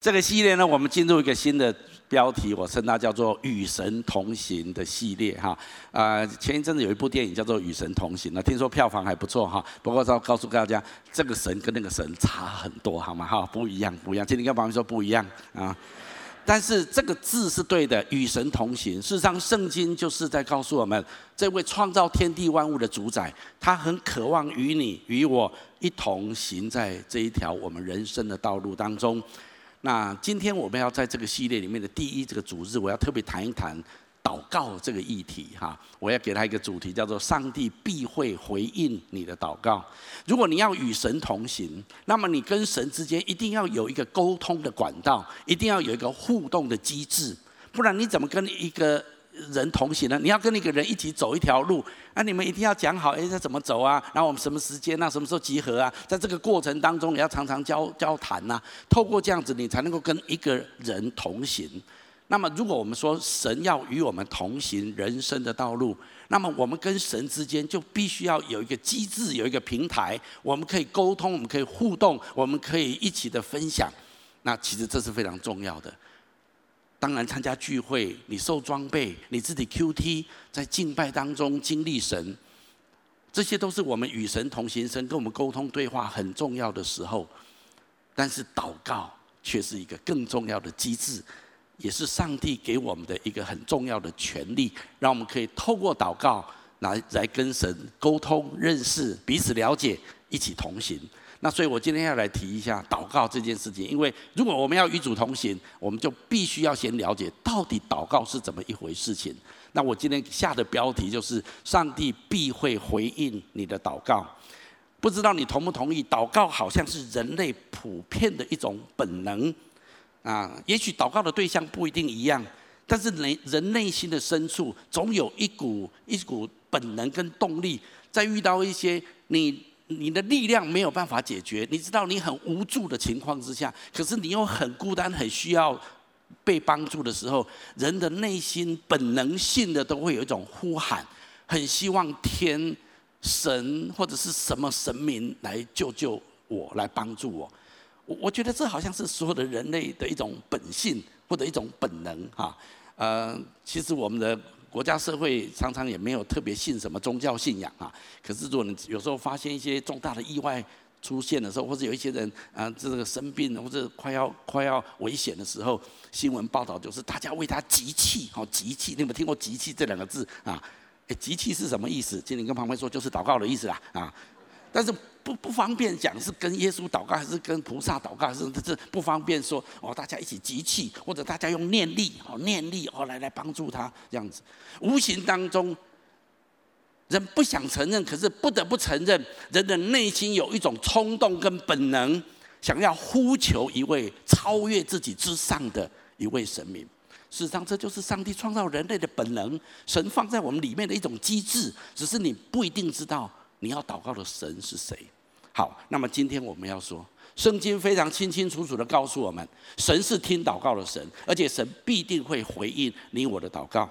这个系列呢，我们进入一个新的标题，我称它叫做“与神同行”的系列哈。啊，前一阵子有一部电影叫做《与神同行》，那听说票房还不错哈。不过要告诉大家，这个神跟那个神差很多，好吗？哈，不一样，不一样。今天跟朋友说不一样啊。但是这个字是对的，“与神同行”。事实上，圣经就是在告诉我们，这位创造天地万物的主宰，他很渴望与你与我一同行在这一条我们人生的道路当中。那今天我们要在这个系列里面的第一这个主日，我要特别谈一谈祷告这个议题哈。我要给他一个主题，叫做“上帝必会回应你的祷告”。如果你要与神同行，那么你跟神之间一定要有一个沟通的管道，一定要有一个互动的机制，不然你怎么跟一个人同行呢？你要跟那个人一起走一条路，那你们一定要讲好，哎，这怎么走啊？然后我们什么时间啊？什么时候集合啊？在这个过程当中，你要常常交交谈呐。透过这样子，你才能够跟一个人同行。那么，如果我们说神要与我们同行人生的道路，那么我们跟神之间就必须要有一个机制，有一个平台，我们可以沟通，我们可以互动，我们可以一起的分享。那其实这是非常重要的。当然，参加聚会，你受装备，你自己 QT，在敬拜当中经历神，这些都是我们与神同行、神跟我们沟通对话很重要的时候。但是祷告却是一个更重要的机制，也是上帝给我们的一个很重要的权利，让我们可以透过祷告来来跟神沟通、认识、彼此了解，一起同行。那所以，我今天要来提一下祷告这件事情，因为如果我们要与主同行，我们就必须要先了解到底祷告是怎么一回事情。那我今天下的标题就是“上帝必会回应你的祷告”。不知道你同不同意？祷告好像是人类普遍的一种本能啊。也许祷告的对象不一定一样，但是人人内心的深处总有一股一股本能跟动力，在遇到一些你。你的力量没有办法解决，你知道你很无助的情况之下，可是你又很孤单，很需要被帮助的时候，人的内心本能性的都会有一种呼喊，很希望天神或者是什么神明来救救我，来帮助我。我我觉得这好像是所有的人类的一种本性或者一种本能哈。呃，其实我们的。国家社会常常也没有特别信什么宗教信仰啊，可是如果你有时候发现一些重大的意外出现的时候，或者有一些人啊这个生病或者快要快要危险的时候，新闻报道就是大家为他集气，好集气，你有没有听过集气这两个字啊？诶，集气是什么意思？今天跟旁边说就是祷告的意思啦啊，但是。不不方便讲是跟耶稣祷告还是跟菩萨祷告，还是这不方便说哦，大家一起集气，或者大家用念力哦念力哦来来帮助他这样子。无形当中，人不想承认，可是不得不承认，人的内心有一种冲动跟本能，想要呼求一位超越自己之上的一位神明。事实上，这就是上帝创造人类的本能，神放在我们里面的一种机制，只是你不一定知道。你要祷告的神是谁？好，那么今天我们要说，圣经非常清清楚楚的告诉我们，神是听祷告的神，而且神必定会回应你我的祷告。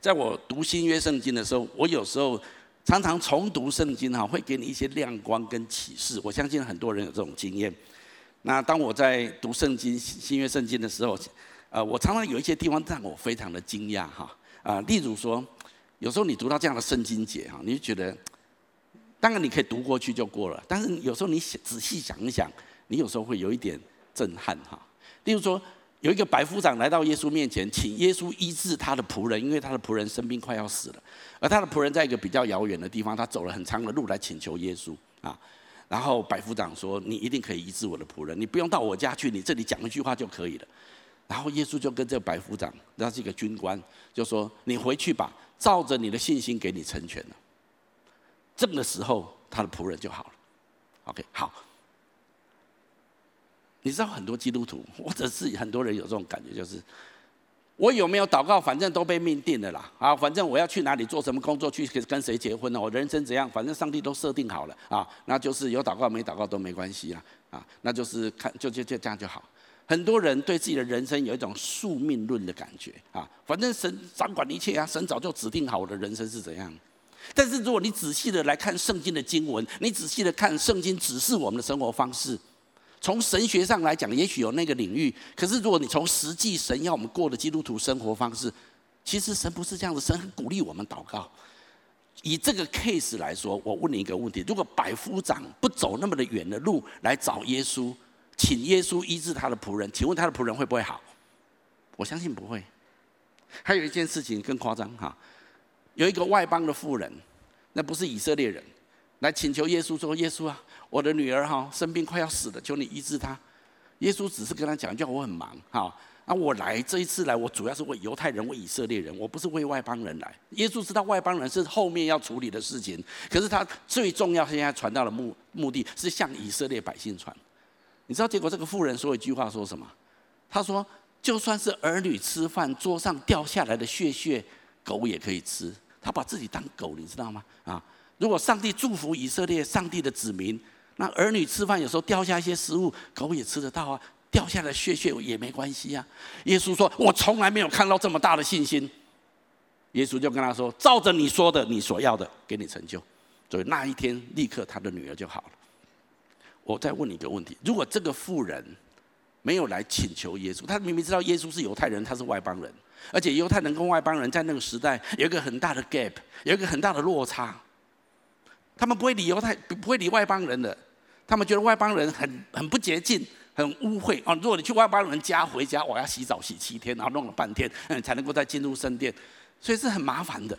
在我读新约圣经的时候，我有时候常常重读圣经哈，会给你一些亮光跟启示。我相信很多人有这种经验。那当我在读圣经新约圣经的时候，呃，我常常有一些地方让我非常的惊讶哈啊，例如说，有时候你读到这样的圣经节哈，你就觉得。当然你可以读过去就过了，但是有时候你想仔细想一想，你有时候会有一点震撼哈。例如说，有一个百夫长来到耶稣面前，请耶稣医治他的仆人，因为他的仆人生病快要死了，而他的仆人在一个比较遥远的地方，他走了很长的路来请求耶稣啊。然后百夫长说：“你一定可以医治我的仆人，你不用到我家去，你这里讲一句话就可以了。”然后耶稣就跟这个百夫长，他是一个军官，就说：“你回去吧，照着你的信心给你成全了。”这个时候，他的仆人就好了。OK，好。你知道很多基督徒，或者是很多人有这种感觉，就是我有没有祷告，反正都被命定了啦。啊，反正我要去哪里做什么工作，去跟谁结婚呢？我人生怎样，反正上帝都设定好了啊。那就是有祷告没祷告都没关系啦。啊，那就是看就就就这样就好。很多人对自己的人生有一种宿命论的感觉啊，反正神掌管一切啊，神早就指定好我的人生是怎样。但是，如果你仔细的来看圣经的经文，你仔细的看圣经指示我们的生活方式，从神学上来讲，也许有那个领域。可是如果你从实际神要我们过的基督徒生活方式，其实神不是这样子。神很鼓励我们祷告。以这个 case 来说，我问你一个问题：如果百夫长不走那么的远的路来找耶稣，请耶稣医治他的仆人，请问他的仆人会不会好？我相信不会。还有一件事情更夸张哈，有一个外邦的妇人，那不是以色列人，来请求耶稣说：“耶稣啊，我的女儿哈生病快要死了，求你医治她。”耶稣只是跟他讲，叫我很忙哈。啊，我来这一次来，我主要是为犹太人、为以色列人，我不是为外邦人来。耶稣知道外邦人是后面要处理的事情，可是他最重要，现在传道的目目的是向以色列百姓传。你知道结果这个妇人说一句话说什么？他说：“就算是儿女吃饭桌上掉下来的屑屑，狗也可以吃。”他把自己当狗，你知道吗？啊，如果上帝祝福以色列，上帝的子民，那儿女吃饭有时候掉下一些食物，狗也吃得到啊。掉下来屑屑也没关系啊！耶稣说：“我从来没有看到这么大的信心。”耶稣就跟他说：“照着你说的，你所要的，给你成就。”所以那一天，立刻他的女儿就好了。我再问你一个问题：如果这个妇人没有来请求耶稣，他明明知道耶稣是犹太人，他是外邦人，而且犹太人跟外邦人在那个时代有一个很大的 gap，有一个很大的落差。他们不会理犹太，不会理外邦人的，他们觉得外邦人很很不洁净。很污秽啊！如果你去外邦人家回家，我要洗澡洗七天，然后弄了半天，嗯，才能够再进入圣殿，所以是很麻烦的。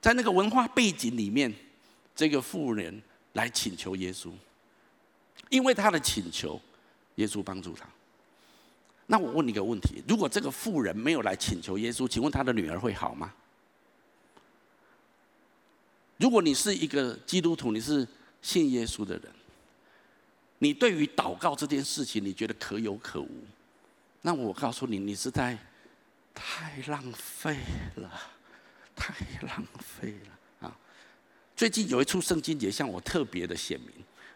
在那个文化背景里面，这个妇人来请求耶稣，因为他的请求，耶稣帮助他。那我问你一个问题：如果这个妇人没有来请求耶稣，请问他的女儿会好吗？如果你是一个基督徒，你是信耶稣的人。你对于祷告这件事情，你觉得可有可无？那我告诉你，你是在太浪费了，太浪费了啊！最近有一处圣经节向我特别的显明，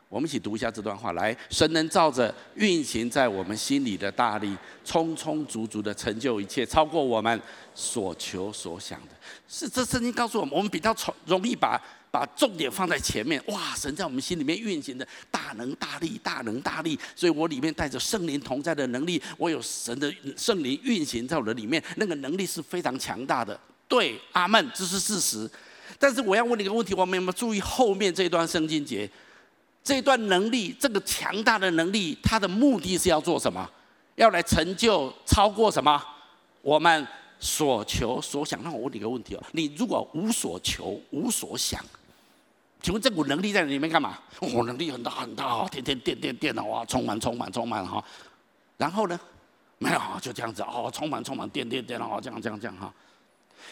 我们一起读一下这段话。来，神能照着运行在我们心里的大力，充充足足的成就一切，超过我们所求所想的。是这圣经告诉我们，我们比较从容易把。把重点放在前面，哇！神在我们心里面运行的大能大力，大能大力，所以我里面带着圣灵同在的能力，我有神的圣灵运行在我的里面，那个能力是非常强大的。对，阿门，这是事实。但是我要问你一个问题，我们有没有注意后面这段圣经节？这段能力，这个强大的能力，它的目的是要做什么？要来成就超过什么？我们所求所想。那我问你一个问题哦，你如果无所求，无所想。请问这股能力在里面干嘛？哦，能力很大很大，天天电电电的哇，充满充满充满哈。然后呢，没有就这样子哦，充满充满电电电哦，这样这样这样哈。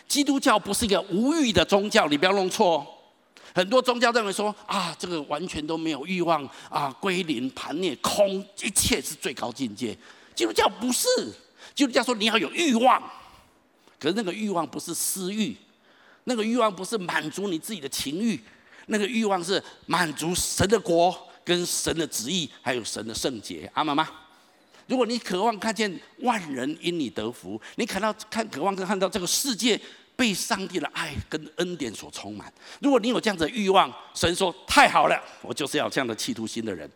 基督教不是一个无欲的宗教，你不要弄错哦。很多宗教认为说啊，这个完全都没有欲望啊，归零盘灭空，一切是最高境界。基督教不是，基督教说你要有欲望，可是那个欲望不是私欲，那个欲望不是满足你自己的情欲。那个欲望是满足神的国跟神的旨意，还有神的圣洁，阿妈妈？如果你渴望看见万人因你得福，你看到看渴望看到这个世界被上帝的爱跟恩典所充满，如果你有这样的欲望，神说太好了，我就是要这样的企图心的人，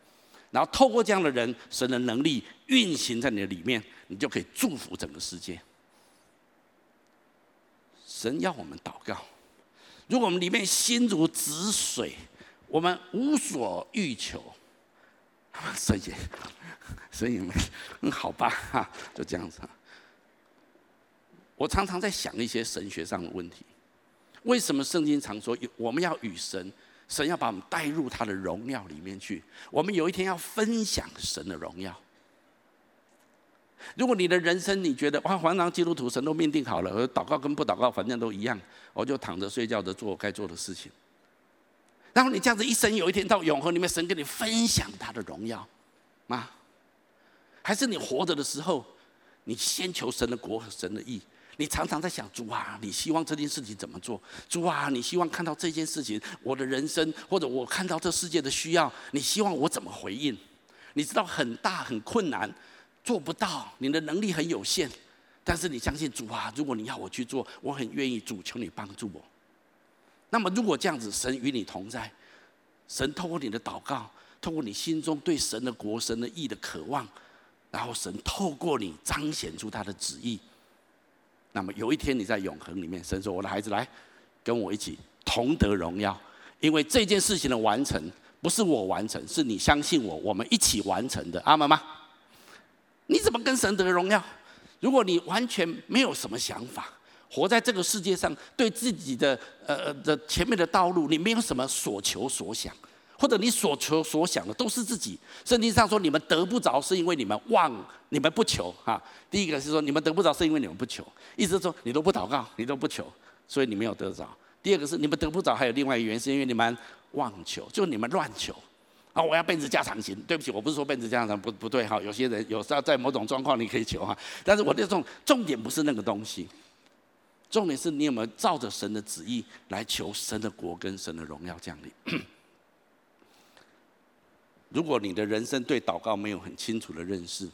然后透过这样的人，神的能力运行在你的里面，你就可以祝福整个世界。神要我们祷告。如果我们里面心如止水，我们无所欲求，神也，神也没，嗯，好吧，哈，就这样子。我常常在想一些神学上的问题：为什么圣经常说我们要与神，神要把我们带入他的荣耀里面去？我们有一天要分享神的荣耀。如果你的人生你觉得哇，反正基督徒神都命定好了，而祷告跟不祷告反正都一样，我就躺着睡觉的做该做的事情。然后你这样子一生有一天到永恒里面，神跟你分享他的荣耀吗？还是你活着的时候，你先求神的国和神的义？你常常在想主啊，你希望这件事情怎么做？主啊，你希望看到这件事情，我的人生或者我看到这世界的需要，你希望我怎么回应？你知道很大很困难。做不到，你的能力很有限，但是你相信主啊，如果你要我去做，我很愿意。主，求你帮助我。那么，如果这样子，神与你同在，神透过你的祷告，透过你心中对神的国、神的义的渴望，然后神透过你彰显出他的旨意。那么有一天你在永恒里面，神说：“我的孩子来，跟我一起同得荣耀，因为这件事情的完成不是我完成，是你相信我，我们一起完成的。”阿们吗？你怎么跟神得荣耀？如果你完全没有什么想法，活在这个世界上，对自己的呃呃的前面的道路，你没有什么所求所想。或者你所求所想的都是自己。圣经上说，你们得不着是因为你们妄，你们不求哈。第一个是说你们得不着是因为你们不求，意思说你都不祷告，你都不求，所以你没有得着。第二个是你们得不着，还有另外一个原因，是因为你们妄求，就你们乱求。啊，我要变成加长型，对不起，我不是说变成家常不不对哈。有些人有时候在某种状况你可以求哈，但是我这种重点不是那个东西，重点是你有没有照着神的旨意来求神的国跟神的荣耀降临。如果你的人生对祷告没有很清楚的认识，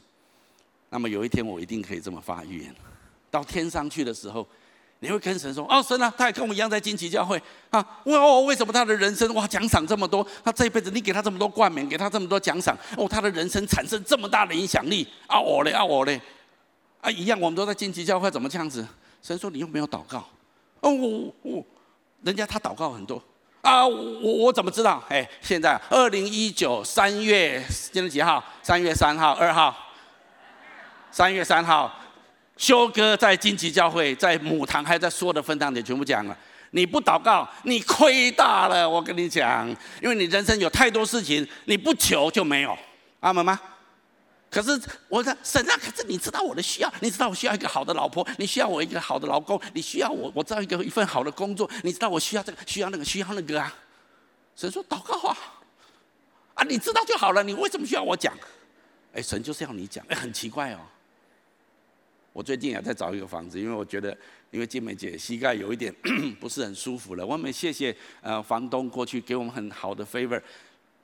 那么有一天我一定可以这么发预言：到天上去的时候，你会跟神说：“哦，神啊，他也跟我一样在惊奇教会啊，哇哦，为什么他的人生哇奖赏这么多？他这一辈子你给他这么多冠冕，给他这么多奖赏，哦，他的人生产生这么大的影响力啊，我嘞啊我嘞啊，一样，我们都在惊奇教会，怎么这样子？”神说：“你又没有祷告。”哦，我我，人家他祷告很多。啊，我我怎么知道？哎，现在二零一九三月今天几号？三月三号、二号。三月三号，修哥在荆棘教会，在母堂，还在所有的分堂里全部讲了。你不祷告，你亏大了。我跟你讲，因为你人生有太多事情，你不求就没有。阿门吗？可是我的神啊，可是你知道我的需要，你知道我需要一个好的老婆，你需要我一个好的老公，你需要我，我知道一个一份好的工作，你知道我需要这个，需要那个，需要那个啊。神说祷告啊，啊，你知道就好了，你为什么需要我讲？哎，神就是要你讲，哎，很奇怪哦。我最近也在找一个房子，因为我觉得，因为静美姐膝盖有一点不是很舒服了，我们谢谢呃房东过去给我们很好的 favor。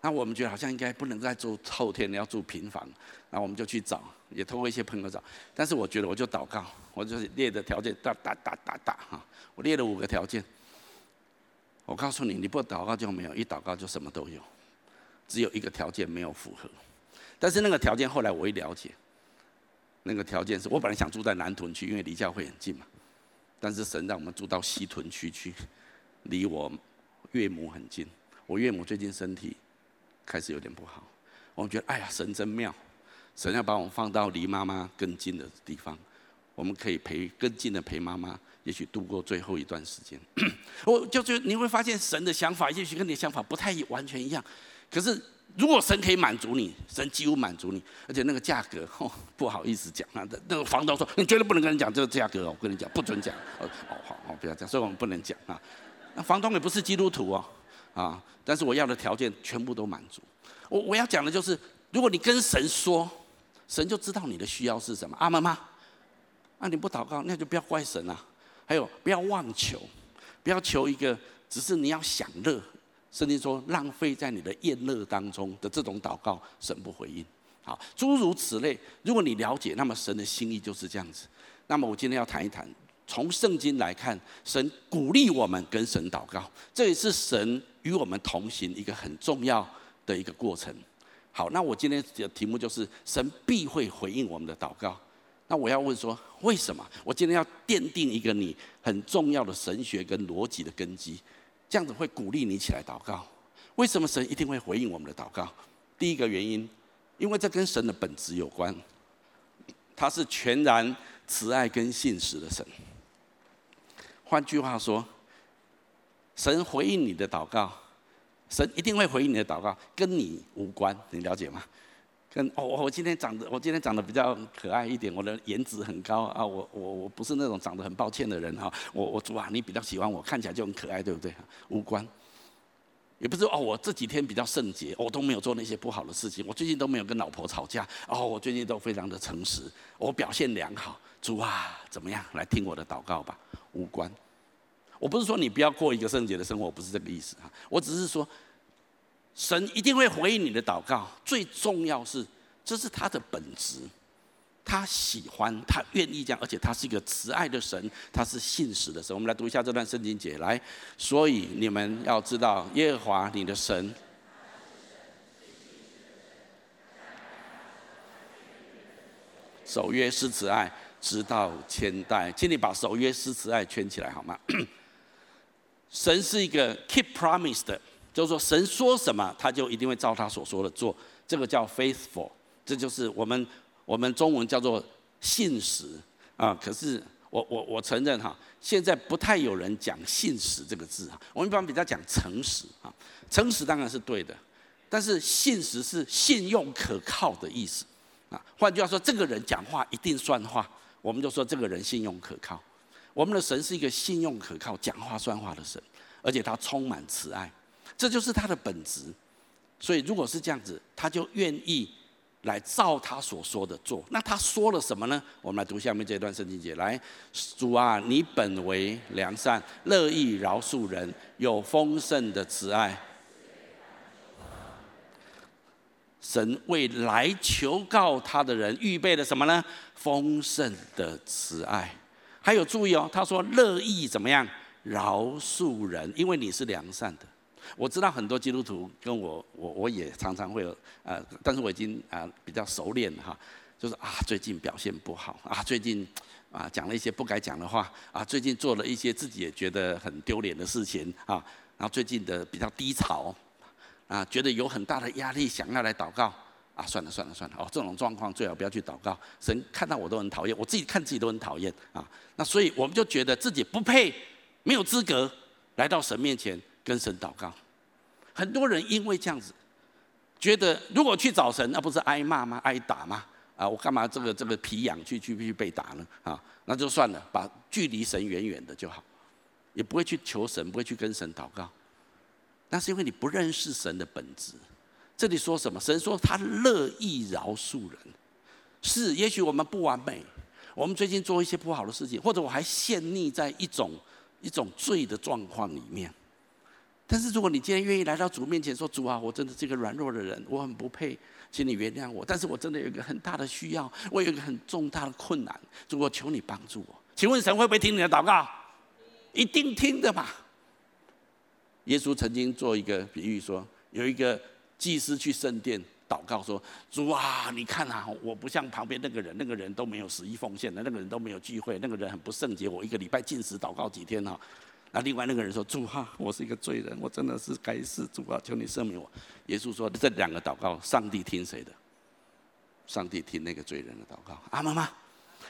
那我们觉得好像应该不能再住后天，要住平房，那我们就去找，也通过一些朋友找。但是我觉得我就祷告，我就是列的条件哒哒哒哒哒哈，我列了五个条件。我告诉你，你不祷告就没有，一祷告就什么都有。只有一个条件没有符合，但是那个条件后来我一了解，那个条件是我本来想住在南屯区，因为离教会很近嘛。但是神让我们住到西屯区去，离我岳母很近。我岳母最近身体。开始有点不好，我们觉得哎呀，神真妙，神要把我们放到离妈妈更近的地方，我们可以陪更近的陪妈妈，也许度过最后一段时间。我就觉得你会发现神的想法，也许跟你的想法不太完全一样。可是如果神可以满足你，神几乎满足你，而且那个价格 哦，不好意思讲啊，那个房东说你绝对不能跟人讲这个价格哦，我跟你讲不准讲哦，好好不要讲，所以我们不能讲啊。那房东也不是基督徒哦。啊！但是我要的条件全部都满足。我我要讲的就是，如果你跟神说，神就知道你的需要是什么。阿门吗？那你不祷告，那就不要怪神啊。还有，不要妄求，不要求一个只是你要享乐。圣经说，浪费在你的宴乐当中的这种祷告，神不回应。好，诸如此类。如果你了解，那么神的心意就是这样子。那么我今天要谈一谈。从圣经来看，神鼓励我们跟神祷告，这也是神与我们同行一个很重要的一个过程。好，那我今天的题目就是神必会回应我们的祷告。那我要问说，为什么？我今天要奠定一个你很重要的神学跟逻辑的根基，这样子会鼓励你起来祷告。为什么神一定会回应我们的祷告？第一个原因，因为这跟神的本质有关，他是全然慈爱跟信实的神。换句话说，神回应你的祷告，神一定会回应你的祷告，跟你无关，你了解吗？跟哦，我今天长得，我今天长得比较可爱一点，我的颜值很高啊，我我我不是那种长得很抱歉的人哈，我我主啊，你比较喜欢我，看起来就很可爱，对不对？无关，也不是哦，我这几天比较圣洁，我都没有做那些不好的事情，我最近都没有跟老婆吵架，哦，我最近都非常的诚实，我表现良好，主啊，怎么样？来听我的祷告吧。无关。我不是说你不要过一个圣洁的生活不是这个意思啊。我只是说神一定会回应你的祷告最重要是这是他的本质他喜欢他愿意这样而且他是一个慈爱的神他是信使的神。我们来读一下这段圣经节来。所以你们要知道耶和华你的神守约是慈爱直到千代。请你把守约诗词爱圈起来好吗？神是一个 keep promise 的，就是说神说什么，他就一定会照他所说的做。这个叫 faithful，这就是我们我们中文叫做信实啊。可是我我我承认哈，现在不太有人讲信实这个字哈。我们一般比较讲诚实啊，诚实当然是对的，但是信实是信用可靠的意思啊。换句话说，这个人讲话一定算话，我们就说这个人信用可靠。我们的神是一个信用可靠、讲话算话的神，而且他充满慈爱，这就是他的本质。所以，如果是这样子，他就愿意来照他所说的做。那他说了什么呢？我们来读下面这段圣经节。来，主啊，你本为良善，乐意饶恕人，有丰盛的慈爱。神为来求告他的人预备了什么呢？丰盛的慈爱。还有注意哦，他说乐意怎么样饶恕人？因为你是良善的。我知道很多基督徒跟我，我我也常常会有，呃，但是我已经啊比较熟练哈，就是啊最近表现不好啊，最近啊讲了一些不该讲的话啊，最近做了一些自己也觉得很丢脸的事情啊，然后最近的比较低潮啊，觉得有很大的压力，想要来祷告啊，算了算了算了哦，这种状况最好不要去祷告，神看到我都很讨厌，我自己看自己都很讨厌啊，那所以我们就觉得自己不配，没有资格来到神面前。跟神祷告，很多人因为这样子，觉得如果去找神，那不是挨骂吗？挨打吗？啊，我干嘛这个这个皮痒去去去被打呢？啊，那就算了，把距离神远远的就好，也不会去求神，不会去跟神祷告。那是因为你不认识神的本质。这里说什么？神说他乐意饶恕人，是，也许我们不完美，我们最近做一些不好的事情，或者我还陷溺在一种一种罪的状况里面。但是如果你今天愿意来到主面前说：“主啊，我真的是一个软弱的人，我很不配，请你原谅我。但是我真的有一个很大的需要，我有一个很重大的困难，主，我求你帮助我。请问神会不会听你的祷告？一定听的嘛。耶稣曾经做一个比喻说，有一个祭司去圣殿祷告说：“主啊，你看啊，我不像旁边那个人，那个人都没有十一奉献的，那个人都没有聚会，那个人很不圣洁。我一个礼拜禁食祷告几天哈。”那另外那个人说：“主啊，我是一个罪人，我真的是该死，主啊，求你赦免我。”耶稣说：“这两个祷告，上帝听谁的？上帝听那个罪人的祷告。”阿妈妈，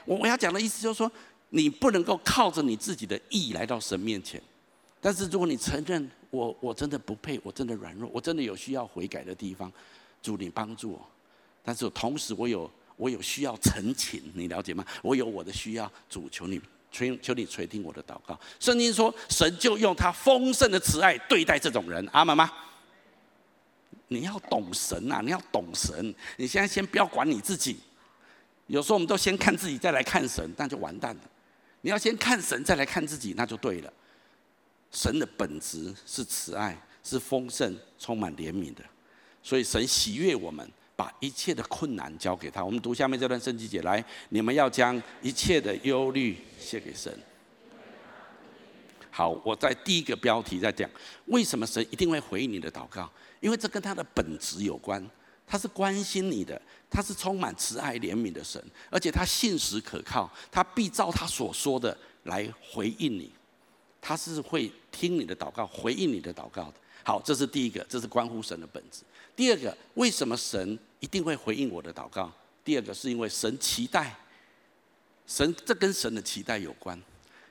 我我要讲的意思就是说，你不能够靠着你自己的义来到神面前。但是如果你承认我我真的不配，我真的软弱，我真的有需要悔改的地方，主你帮助我。但是同时我有我有需要澄清，你了解吗？我有我的需要，主求你。求求你垂听我的祷告。圣经说，神就用他丰盛的慈爱对待这种人。阿们吗？你要懂神呐，你要懂神。你现在先不要管你自己。有时候我们都先看自己，再来看神，那就完蛋了。你要先看神，再来看自己，那就对了。神的本质是慈爱，是丰盛、充满怜悯的，所以神喜悦我们。把一切的困难交给他。我们读下面这段圣经节来，你们要将一切的忧虑卸给神。好，我在第一个标题在讲，为什么神一定会回应你的祷告？因为这跟他的本质有关，他是关心你的，他是充满慈爱怜悯的神，而且他信实可靠，他必照他所说的来回应你，他是会听你的祷告，回应你的祷告的。好，这是第一个，这是关乎神的本质。第二个，为什么神一定会回应我的祷告？第二个是因为神期待，神这跟神的期待有关，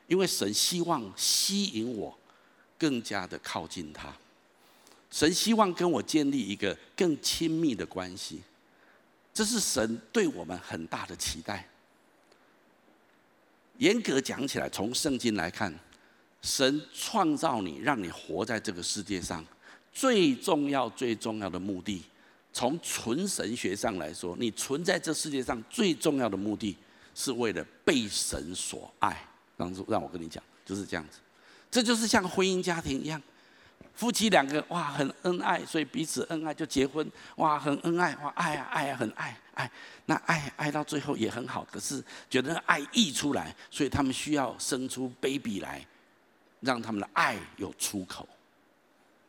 因为神希望吸引我更加的靠近他，神希望跟我建立一个更亲密的关系，这是神对我们很大的期待。严格讲起来，从圣经来看，神创造你，让你活在这个世界上。最重要、最重要的目的，从纯神学上来说，你存在这世界上最重要的目的，是为了被神所爱。让让我跟你讲，就是这样子。这就是像婚姻家庭一样，夫妻两个哇很恩爱，所以彼此恩爱就结婚，哇很恩爱，哇爱啊爱啊很爱爱。那爱爱到最后也很好，可是觉得爱溢出来，所以他们需要生出 baby 来，让他们的爱有出口。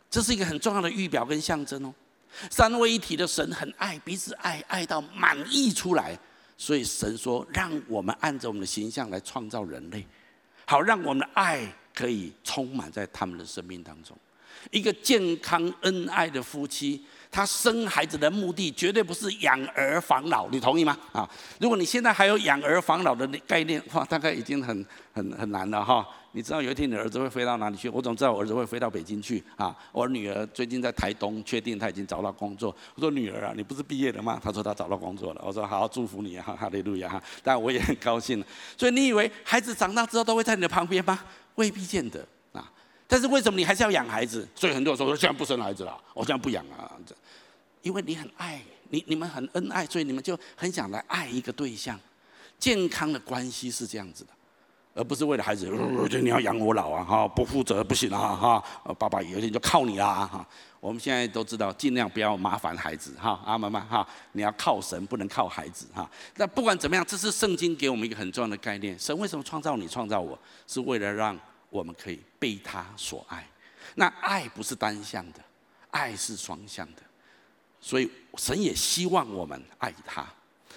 这是一个很重要的预表跟象征哦。三位一体的神很爱，彼此爱爱到满溢出来，所以神说，让我们按着我们的形象来创造人类，好让我们的爱可以充满在他们的生命当中。一个健康恩爱的夫妻，他生孩子的目的绝对不是养儿防老，你同意吗？啊，如果你现在还有养儿防老的概念，哇，大概已经很很很难了哈。你知道有一天你儿子会飞到哪里去？我总知道我儿子会飞到北京去啊。我女儿最近在台东，确定她已经找到工作。我说女儿啊，你不是毕业了吗？她说她找到工作了。我说好，祝福你哈，哈利路亚哈。但我也很高兴。所以你以为孩子长大之后都会在你的旁边吗？未必见得啊。但是为什么你还是要养孩子？所以很多人说，我现在不生孩子了，我现在不养啊。因为你很爱你，你们很恩爱，所以你们就很想来爱一个对象。健康的关系是这样子的。而不是为了孩子，就你要养我老啊，哈，不负责不行啊，哈，爸爸有一天就靠你啦，哈。我们现在都知道，尽量不要麻烦孩子，哈，阿妈妈，哈，你要靠神，不能靠孩子，哈。那不管怎么样，这是圣经给我们一个很重要的概念。神为什么创造你，创造我，是为了让我们可以被他所爱。那爱不是单向的，爱是双向的，所以神也希望我们爱他。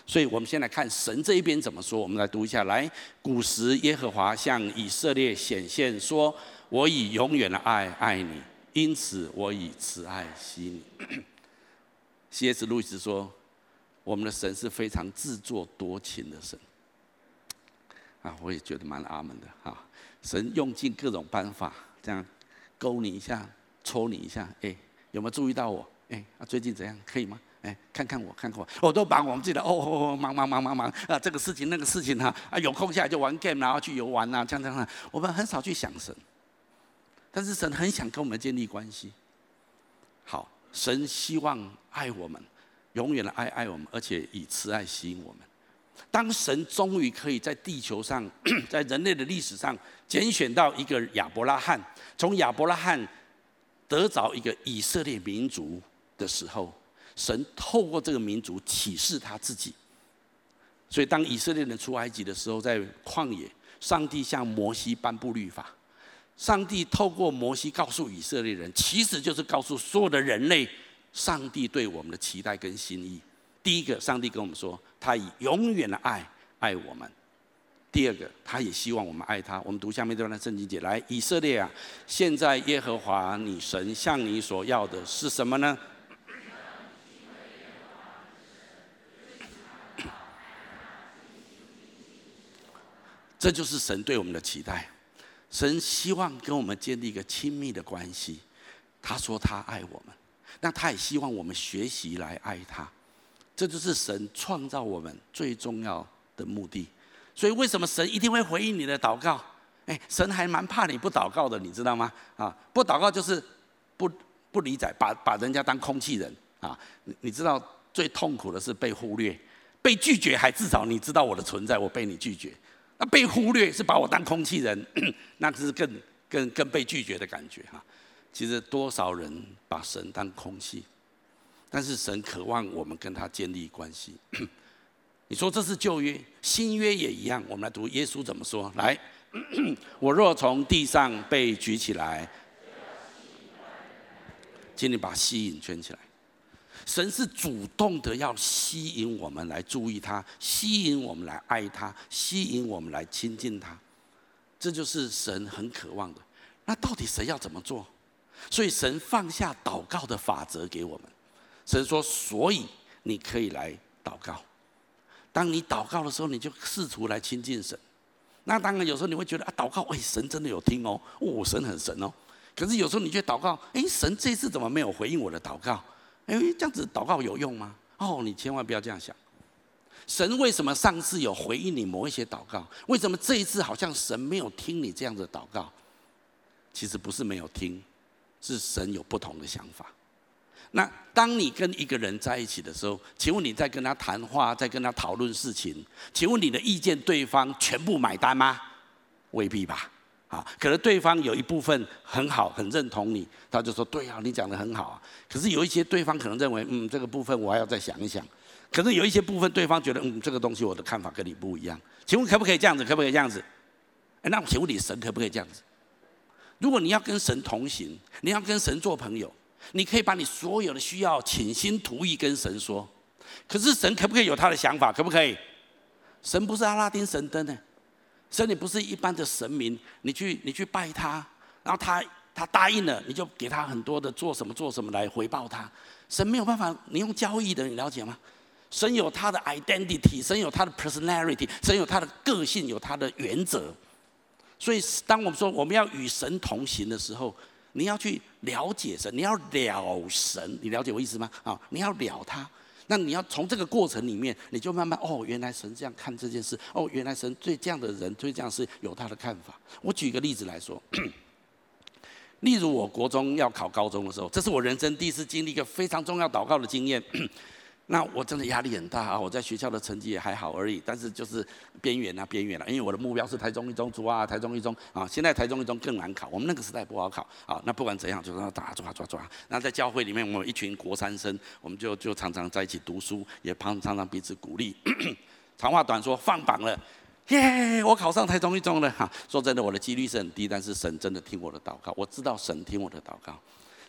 所以我们先来看神这一边怎么说。我们来读一下，来，古时耶和华向以色列显现说：“我以永远的爱爱你，因此我以慈爱惜你。”C.S. 路易斯说：“我们的神是非常自作多情的神。”啊，我也觉得蛮阿门的哈。神用尽各种办法，这样勾你一下，抽你一下，哎，有没有注意到我？哎，啊，最近怎样？可以吗？哎，看看我，看看我，我都把我们自己的哦哦，忙忙忙忙忙啊，这个事情那个事情哈啊，有空下来就玩 game，然后去游玩呐，这样这样。我们很少去想神，但是神很想跟我们建立关系。好，神希望爱我们，永远的爱爱我们，而且以慈爱吸引我们。当神终于可以在地球上，在人类的历史上拣选到一个亚伯拉罕，从亚伯拉罕得着一个以色列民族的时候。神透过这个民族启示他自己，所以当以色列人出埃及的时候，在旷野，上帝向摩西颁布律法。上帝透过摩西告诉以色列人，其实就是告诉所有的人类，上帝对我们的期待跟心意。第一个，上帝跟我们说，他以永远的爱爱我们；第二个，他也希望我们爱他。我们读下面这段的圣经节，来，以色列啊，现在耶和华你神向你所要的是什么呢？这就是神对我们的期待，神希望跟我们建立一个亲密的关系。他说他爱我们，那他也希望我们学习来爱他。这就是神创造我们最重要的目的。所以为什么神一定会回应你的祷告？哎，神还蛮怕你不祷告的，你知道吗？啊，不祷告就是不不理睬，把把人家当空气人啊。你你知道最痛苦的是被忽略，被拒绝还至少你知道我的存在，我被你拒绝。被忽略是把我当空气人，那这是更更更被拒绝的感觉哈。其实多少人把神当空气，但是神渴望我们跟他建立关系。你说这是旧约，新约也一样。我们来读耶稣怎么说？来，我若从地上被举起来，请你把吸引圈起来。神是主动的要吸引我们来注意他，吸引我们来爱他，吸引我们来亲近他，这就是神很渴望的。那到底神要怎么做？所以神放下祷告的法则给我们。神说：“所以你可以来祷告。当你祷告的时候，你就试图来亲近神。那当然有时候你会觉得啊，祷告，哎，神真的有听哦，哦，神很神哦。可是有时候你觉得祷告，哎，神这次怎么没有回应我的祷告？”哎，这样子祷告有用吗？哦，你千万不要这样想。神为什么上次有回应你某一些祷告？为什么这一次好像神没有听你这样的祷告？其实不是没有听，是神有不同的想法。那当你跟一个人在一起的时候，请问你在跟他谈话，在跟他讨论事情，请问你的意见对方全部买单吗？未必吧。啊，可能对方有一部分很好，很认同你，他就说：“对啊，你讲得很好啊。”可是有一些对方可能认为：“嗯，这个部分我还要再想一想。”可是有一些部分对方觉得：“嗯，这个东西我的看法跟你不一样。”请问可不可以这样子？可不可以这样子？哎，那我请问你，神可不可以这样子？如果你要跟神同行，你要跟神做朋友，你可以把你所有的需要倾心吐意跟神说。可是神可不可以有他的想法？可不可以？神不是阿拉丁神灯呢，神你不是一般的神明，你去你去拜他，然后他他答应了，你就给他很多的做什么做什么来回报他。神没有办法，你用交易的，你了解吗？神有他的 identity，神有他的 personality，神有他的个性，有他的原则。所以，当我们说我们要与神同行的时候，你要去了解神，你要了神，你了解我意思吗？啊，你要了他，那你要从这个过程里面，你就慢慢哦，原来神这样看这件事，哦，原来神对这样的人，对这样事有他的看法。我举个例子来说，例如我国中要考高中的时候，这是我人生第一次经历一个非常重要祷告的经验。那我真的压力很大啊！我在学校的成绩也还好而已，但是就是边缘啊，边缘了。因为我的目标是台中一中，主啊，台中一中啊。现在台中一中更难考，我们那个时代不好考啊。那不管怎样，就是要打抓抓抓。那在教会里面，我们有一群国三生，我们就就常常在一起读书，也常常彼此鼓励。长话短说，放榜了，耶！我考上台中一中了哈。说真的，我的几率是很低，但是神真的听我的祷告，我知道神听我的祷告。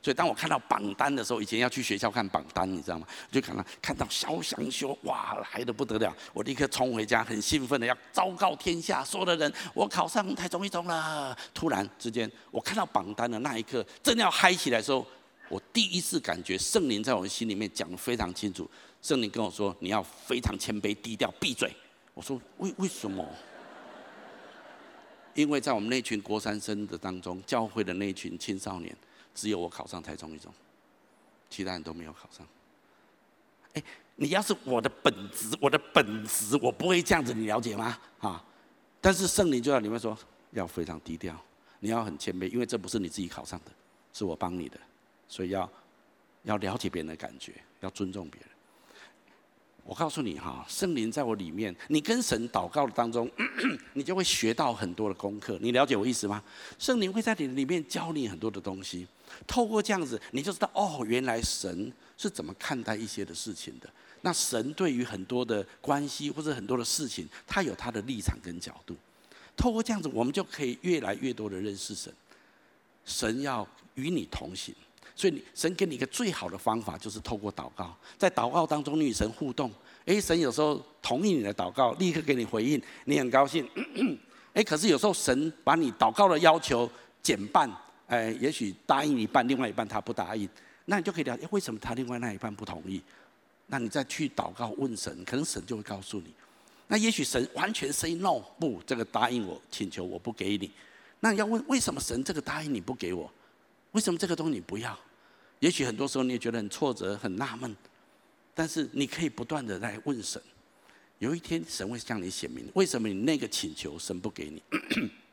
所以当我看到榜单的时候，以前要去学校看榜单，你知道吗？就看到看到萧祥修，哇，来的不得了！我立刻冲回家，很兴奋的要昭告天下，所有的人，我考上台中一中了。突然之间，我看到榜单的那一刻，正要嗨起来的时候，我第一次感觉圣灵在我的心里面讲的非常清楚。圣灵跟我说：“你要非常谦卑、低调，闭嘴。”我说：“为为什么？”因为在我们那群国三生的当中，教会的那群青少年。只有我考上台中一中，其他人都没有考上。哎，你要是我的本职，我的本职，我不会这样子，你了解吗？啊！但是圣灵就要你们说，要非常低调，你要很谦卑，因为这不是你自己考上的，是我帮你的，所以要要了解别人的感觉，要尊重别人。我告诉你哈，圣灵在我里面，你跟神祷告的当中，你就会学到很多的功课。你了解我意思吗？圣灵会在你里面教你很多的东西，透过这样子，你就知道哦，原来神是怎么看待一些的事情的。那神对于很多的关系或者很多的事情，他有他的立场跟角度。透过这样子，我们就可以越来越多的认识神。神要与你同行。所以，神给你一个最好的方法，就是透过祷告，在祷告当中，你与神互动。诶，神有时候同意你的祷告，立刻给你回应，你很高兴。诶，可是有时候神把你祷告的要求减半，诶，也许答应一半，另外一半他不答应，那你就可以了解为什么他另外那一半不同意。那你再去祷告问神，可能神就会告诉你。那也许神完全 say no，不，这个答应我请求我不给你。那你要问为什么神这个答应你不给我？为什么这个东西你不要？也许很多时候你也觉得很挫折、很纳闷，但是你可以不断的来问神。有一天神会向你显明，为什么你那个请求神不给你？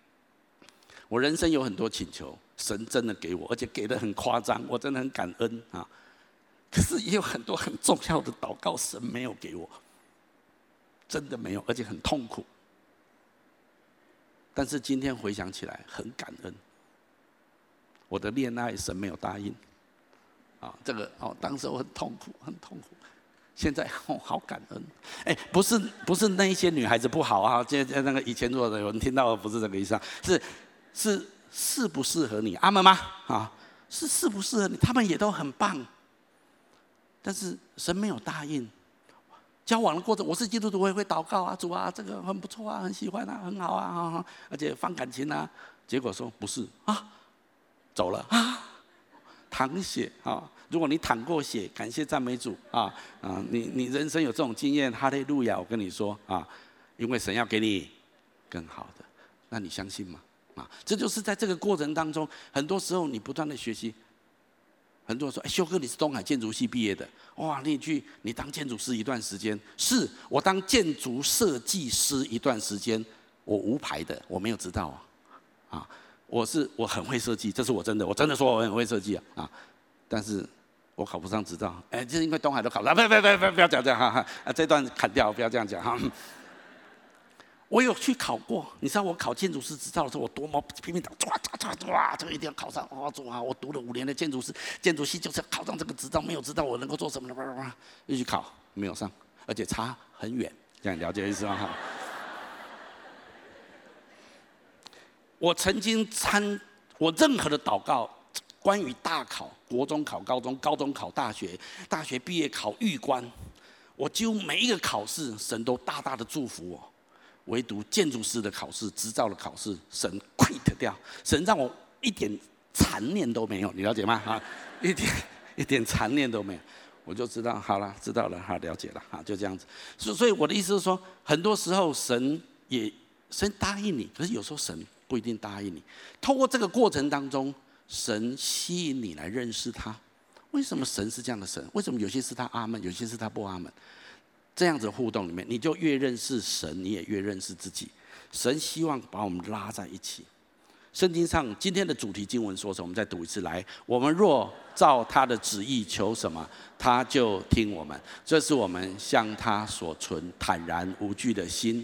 我人生有很多请求，神真的给我，而且给的很夸张，我真的很感恩啊。可是也有很多很重要的祷告，神没有给我，真的没有，而且很痛苦。但是今天回想起来，很感恩。我的恋爱神没有答应，啊，这个哦，当时我很痛苦，很痛苦。现在哦，好感恩。哎，不是不是那一些女孩子不好啊，这这那个以前做的有人听到的不是这个意思啊，是是适不适合你，阿门吗？啊，是适不适合你，他们也都很棒。但是神没有答应。交往的过程，我是基督徒，我也会祷告啊，主啊，这个很不错啊，很喜欢啊，很好啊，而且放感情啊。结果说不是啊。走了啊，淌血啊！如果你淌过血，感谢赞美主啊啊！你你人生有这种经验，哈利路亚！我跟你说啊，因为神要给你更好的，那你相信吗？啊，这就是在这个过程当中，很多时候你不断的学习。很多人说：“哎，修哥，你是东海建筑系毕业的，哇！你去你当建筑师一段时间，是我当建筑设计师一段时间，我无牌的，我没有执照啊，啊。”我是我很会设计，这是我真的，我真的说我很会设计啊啊！但是我考不上执照，哎，就是因为东海都考了，不不不不不要讲这样哈哈啊！这段砍掉，不要这样讲哈。我有去考过，你知道我考建筑师执照的时候，我多么拼命的抓抓抓抓，这个一定要考上，哇！主啊，我读了五年的建筑师建筑系，就是要考上这个执照，没有执照我能够做什么呢？又去考，没有上，而且差很远，这样了解意思吗？我曾经参我任何的祷告，关于大考、国中考、高中、高中考大学、大学毕业考预官，我几乎每一个考试，神都大大的祝福我。唯独建筑师的考试、执照的考试，神 quit 掉，神让我一点残念都没有，你了解吗？啊，一点一点残念都没有，我就知道，好了，知道了，好，了解了，好，就这样子。所所以我的意思是说，很多时候神也神答应你，可是有时候神不一定答应你。透过这个过程当中，神吸引你来认识他。为什么神是这样的神？为什么有些是他阿门，有些是他不阿门？这样子互动里面，你就越认识神，你也越认识自己。神希望把我们拉在一起。圣经上今天的主题经文说什么？我们再读一次来。我们若照他的旨意求什么，他就听我们。这是我们向他所存坦然无惧的心，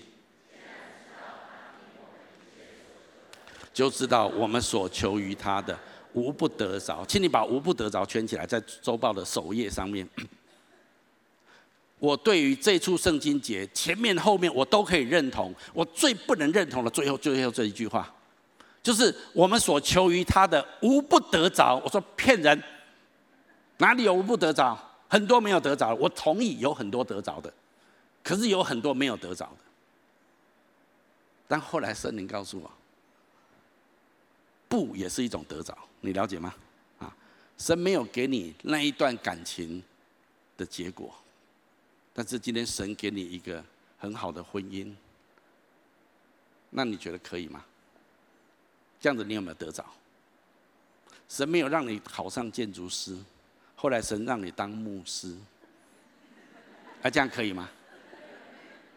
就知道我们所求于他的无不得着。请你把无不得着圈起来，在周报的首页上面。我对于这处圣经节前面后面我都可以认同。我最不能认同的最后最后这一句话。就是我们所求于他的无不得着。我说骗人，哪里有无不得着？很多没有得着。我同意有很多得着的，可是有很多没有得着的。但后来圣灵告诉我，不也是一种得着？你了解吗？啊，神没有给你那一段感情的结果，但是今天神给你一个很好的婚姻，那你觉得可以吗？这样子你有没有得着？神没有让你考上建筑师，后来神让你当牧师，啊，这样可以吗？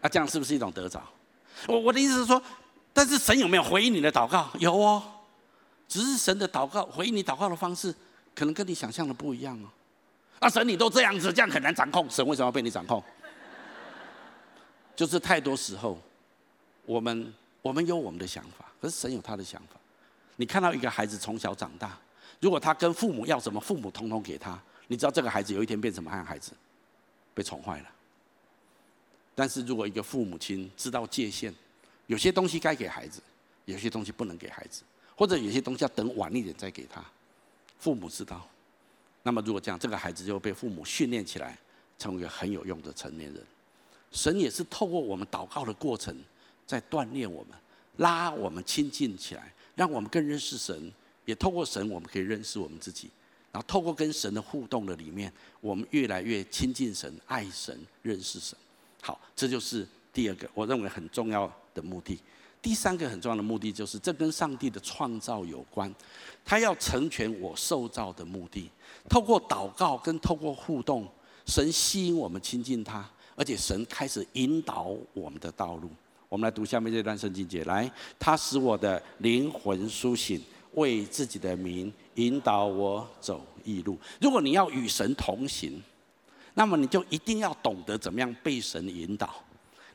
啊，这样是不是一种得着？我我的意思是说，但是神有没有回应你的祷告？有哦，只是神的祷告回应你祷告的方式，可能跟你想象的不一样哦。啊，神你都这样子，这样很难掌控，神为什么要被你掌控？就是太多时候，我们我们有我们的想法，可是神有他的想法。你看到一个孩子从小长大，如果他跟父母要什么，父母统统给他，你知道这个孩子有一天变成什么样？孩子被宠坏了。但是如果一个父母亲知道界限，有些东西该给孩子，有些东西不能给孩子，或者有些东西要等晚一点再给他，父母知道，那么如果这样，这个孩子就被父母训练起来，成为一个很有用的成年人。神也是透过我们祷告的过程，在锻炼我们，拉我们亲近起来。让我们更认识神，也透过神，我们可以认识我们自己。然后透过跟神的互动的里面，我们越来越亲近神、爱神、认识神。好，这就是第二个我认为很重要的目的。第三个很重要的目的就是，这跟上帝的创造有关。他要成全我受造的目的。透过祷告跟透过互动，神吸引我们亲近他，而且神开始引导我们的道路。我们来读下面这段圣经节，来，他使我的灵魂苏醒，为自己的名引导我走义路。如果你要与神同行，那么你就一定要懂得怎么样被神引导。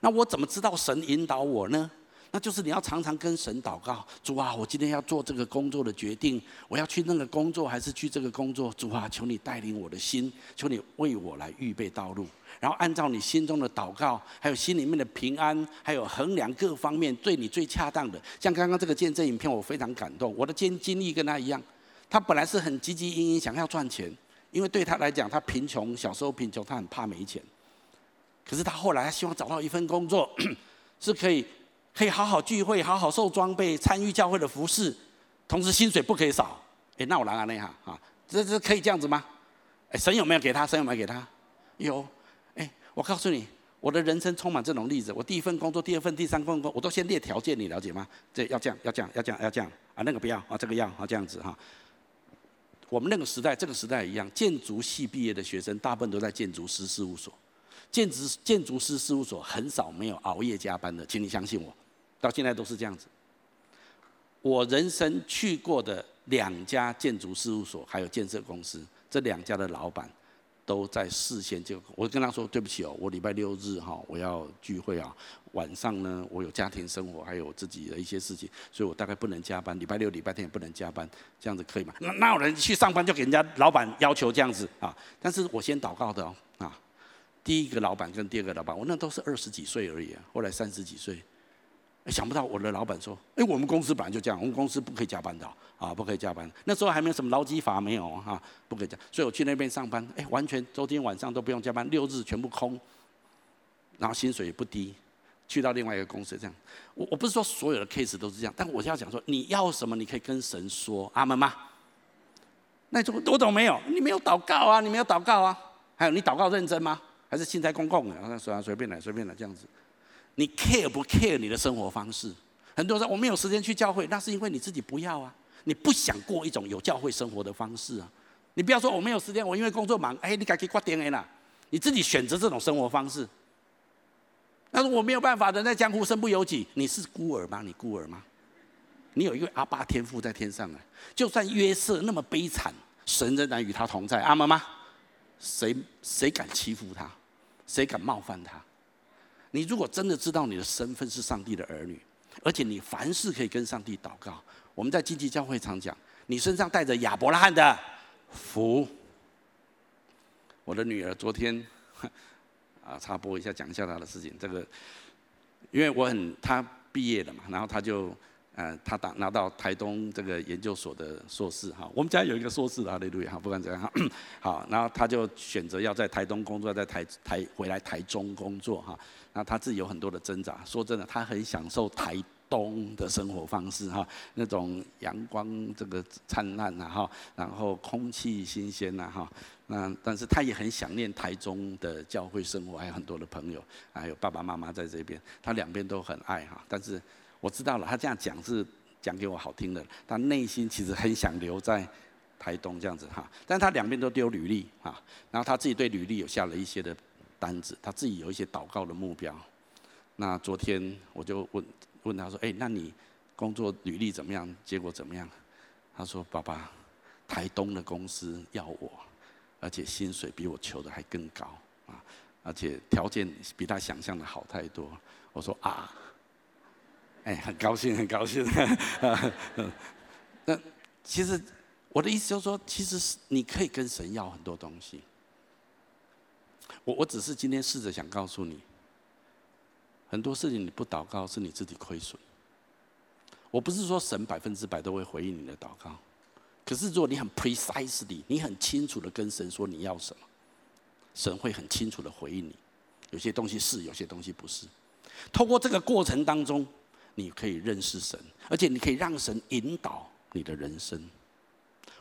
那我怎么知道神引导我呢？那就是你要常常跟神祷告，主啊，我今天要做这个工作的决定，我要去那个工作还是去这个工作？主啊，求你带领我的心，求你为我来预备道路，然后按照你心中的祷告，还有心里面的平安，还有衡量各方面对你最恰当的。像刚刚这个见证影片，我非常感动。我的经经历跟他一样，他本来是很汲汲营营想要赚钱，因为对他来讲，他贫穷，小时候贫穷，他很怕没钱。可是他后来他希望找到一份工作，是可以。可以好好聚会，好好受装备，参与教会的服事，同时薪水不可以少。哎，那我来啊，那哈啊，这这可以这样子吗？哎，神有没有给他？神有没有给他？有。哎，我告诉你，我的人生充满这种例子。我第一份工作，第二份、第三份工作，我都先列条件，你了解吗？这要这样，要这样，要这样，要这样啊，那个不要啊，这个要啊，这样子哈。我们那个时代，这个时代一样，建筑系毕业的学生，大部分都在建筑师事务所。建筑建筑师事务所很少没有熬夜加班的，请你相信我。到现在都是这样子。我人生去过的两家建筑事务所，还有建设公司，这两家的老板都在事先就我跟他说：“对不起哦，我礼拜六日哈我要聚会啊，晚上呢我有家庭生活，还有自己的一些事情，所以我大概不能加班。礼拜六、礼拜天也不能加班，这样子可以吗？那那有人去上班就给人家老板要求这样子啊？但是我先祷告的哦啊，第一个老板跟第二个老板，我那都是二十几岁而已啊，后来三十几岁。想不到我的老板说：“哎，我们公司本来就这样，我们公司不可以加班的啊，不可以加班。那时候还没有什么劳基法，没有哈，不可以加。所以我去那边上班，哎，完全周天晚上都不用加班，六日全部空，然后薪水也不低，去到另外一个公司这样。我我不是说所有的 case 都是这样，但我是要讲说，你要什么，你可以跟神说，阿门吗？那你说我懂没有？你没有祷告啊，你没有祷告啊。还有你祷告认真吗？还是信在公共的？然后随随便来，随便来这样子。你 care 不 care 你的生活方式？很多人说我没有时间去教会，那是因为你自己不要啊，你不想过一种有教会生活的方式啊。你不要说我没有时间，我因为工作忙，哎，你赶紧挂电 A 啦。你自己选择这种生活方式。但是我没有办法，人在江湖身不由己。你是孤儿吗？你孤儿吗？你有一个阿爸天父在天上啊。就算约瑟那么悲惨，神仍然与他同在。阿门吗？谁谁敢欺负他？谁敢冒犯他？你如果真的知道你的身份是上帝的儿女，而且你凡事可以跟上帝祷告。我们在经济教会常讲，你身上带着亚伯拉罕的福。我的女儿昨天。啊，插播一下，讲一下她的事情。这个，因为我很她毕业了嘛，然后她就，呃，她打拿到台东这个研究所的硕士哈。我们家有一个硕士的啊，对不对？哈，不管怎样哈，好，然后她就选择要在台东工作，在台台回来台中工作哈。那他自己有很多的挣扎。说真的，他很享受台东的生活方式哈，那种阳光这个灿烂呐哈，然后空气新鲜呐哈。那但是他也很想念台中的教会生活，还有很多的朋友，还有爸爸妈妈在这边，他两边都很爱哈。但是我知道了，他这样讲是讲给我好听的，他内心其实很想留在台东这样子哈。但他两边都丢履历哈，然后他自己对履历有下了一些的单子，他自己有一些祷告的目标。那昨天我就问问他说：“哎，那你工作履历怎么样？结果怎么样？”他说：“爸爸，台东的公司要我。”而且薪水比我求的还更高啊！而且条件比他想象的好太多。我说啊，哎，很高兴，很高兴。那其实我的意思就是说，其实是你可以跟神要很多东西。我我只是今天试着想告诉你，很多事情你不祷告是你自己亏损。我不是说神百分之百都会回应你的祷告。可是，如果你很 precisely，你很清楚的跟神说你要什么，神会很清楚的回应你。有些东西是，有些东西不是。透过这个过程当中，你可以认识神，而且你可以让神引导你的人生。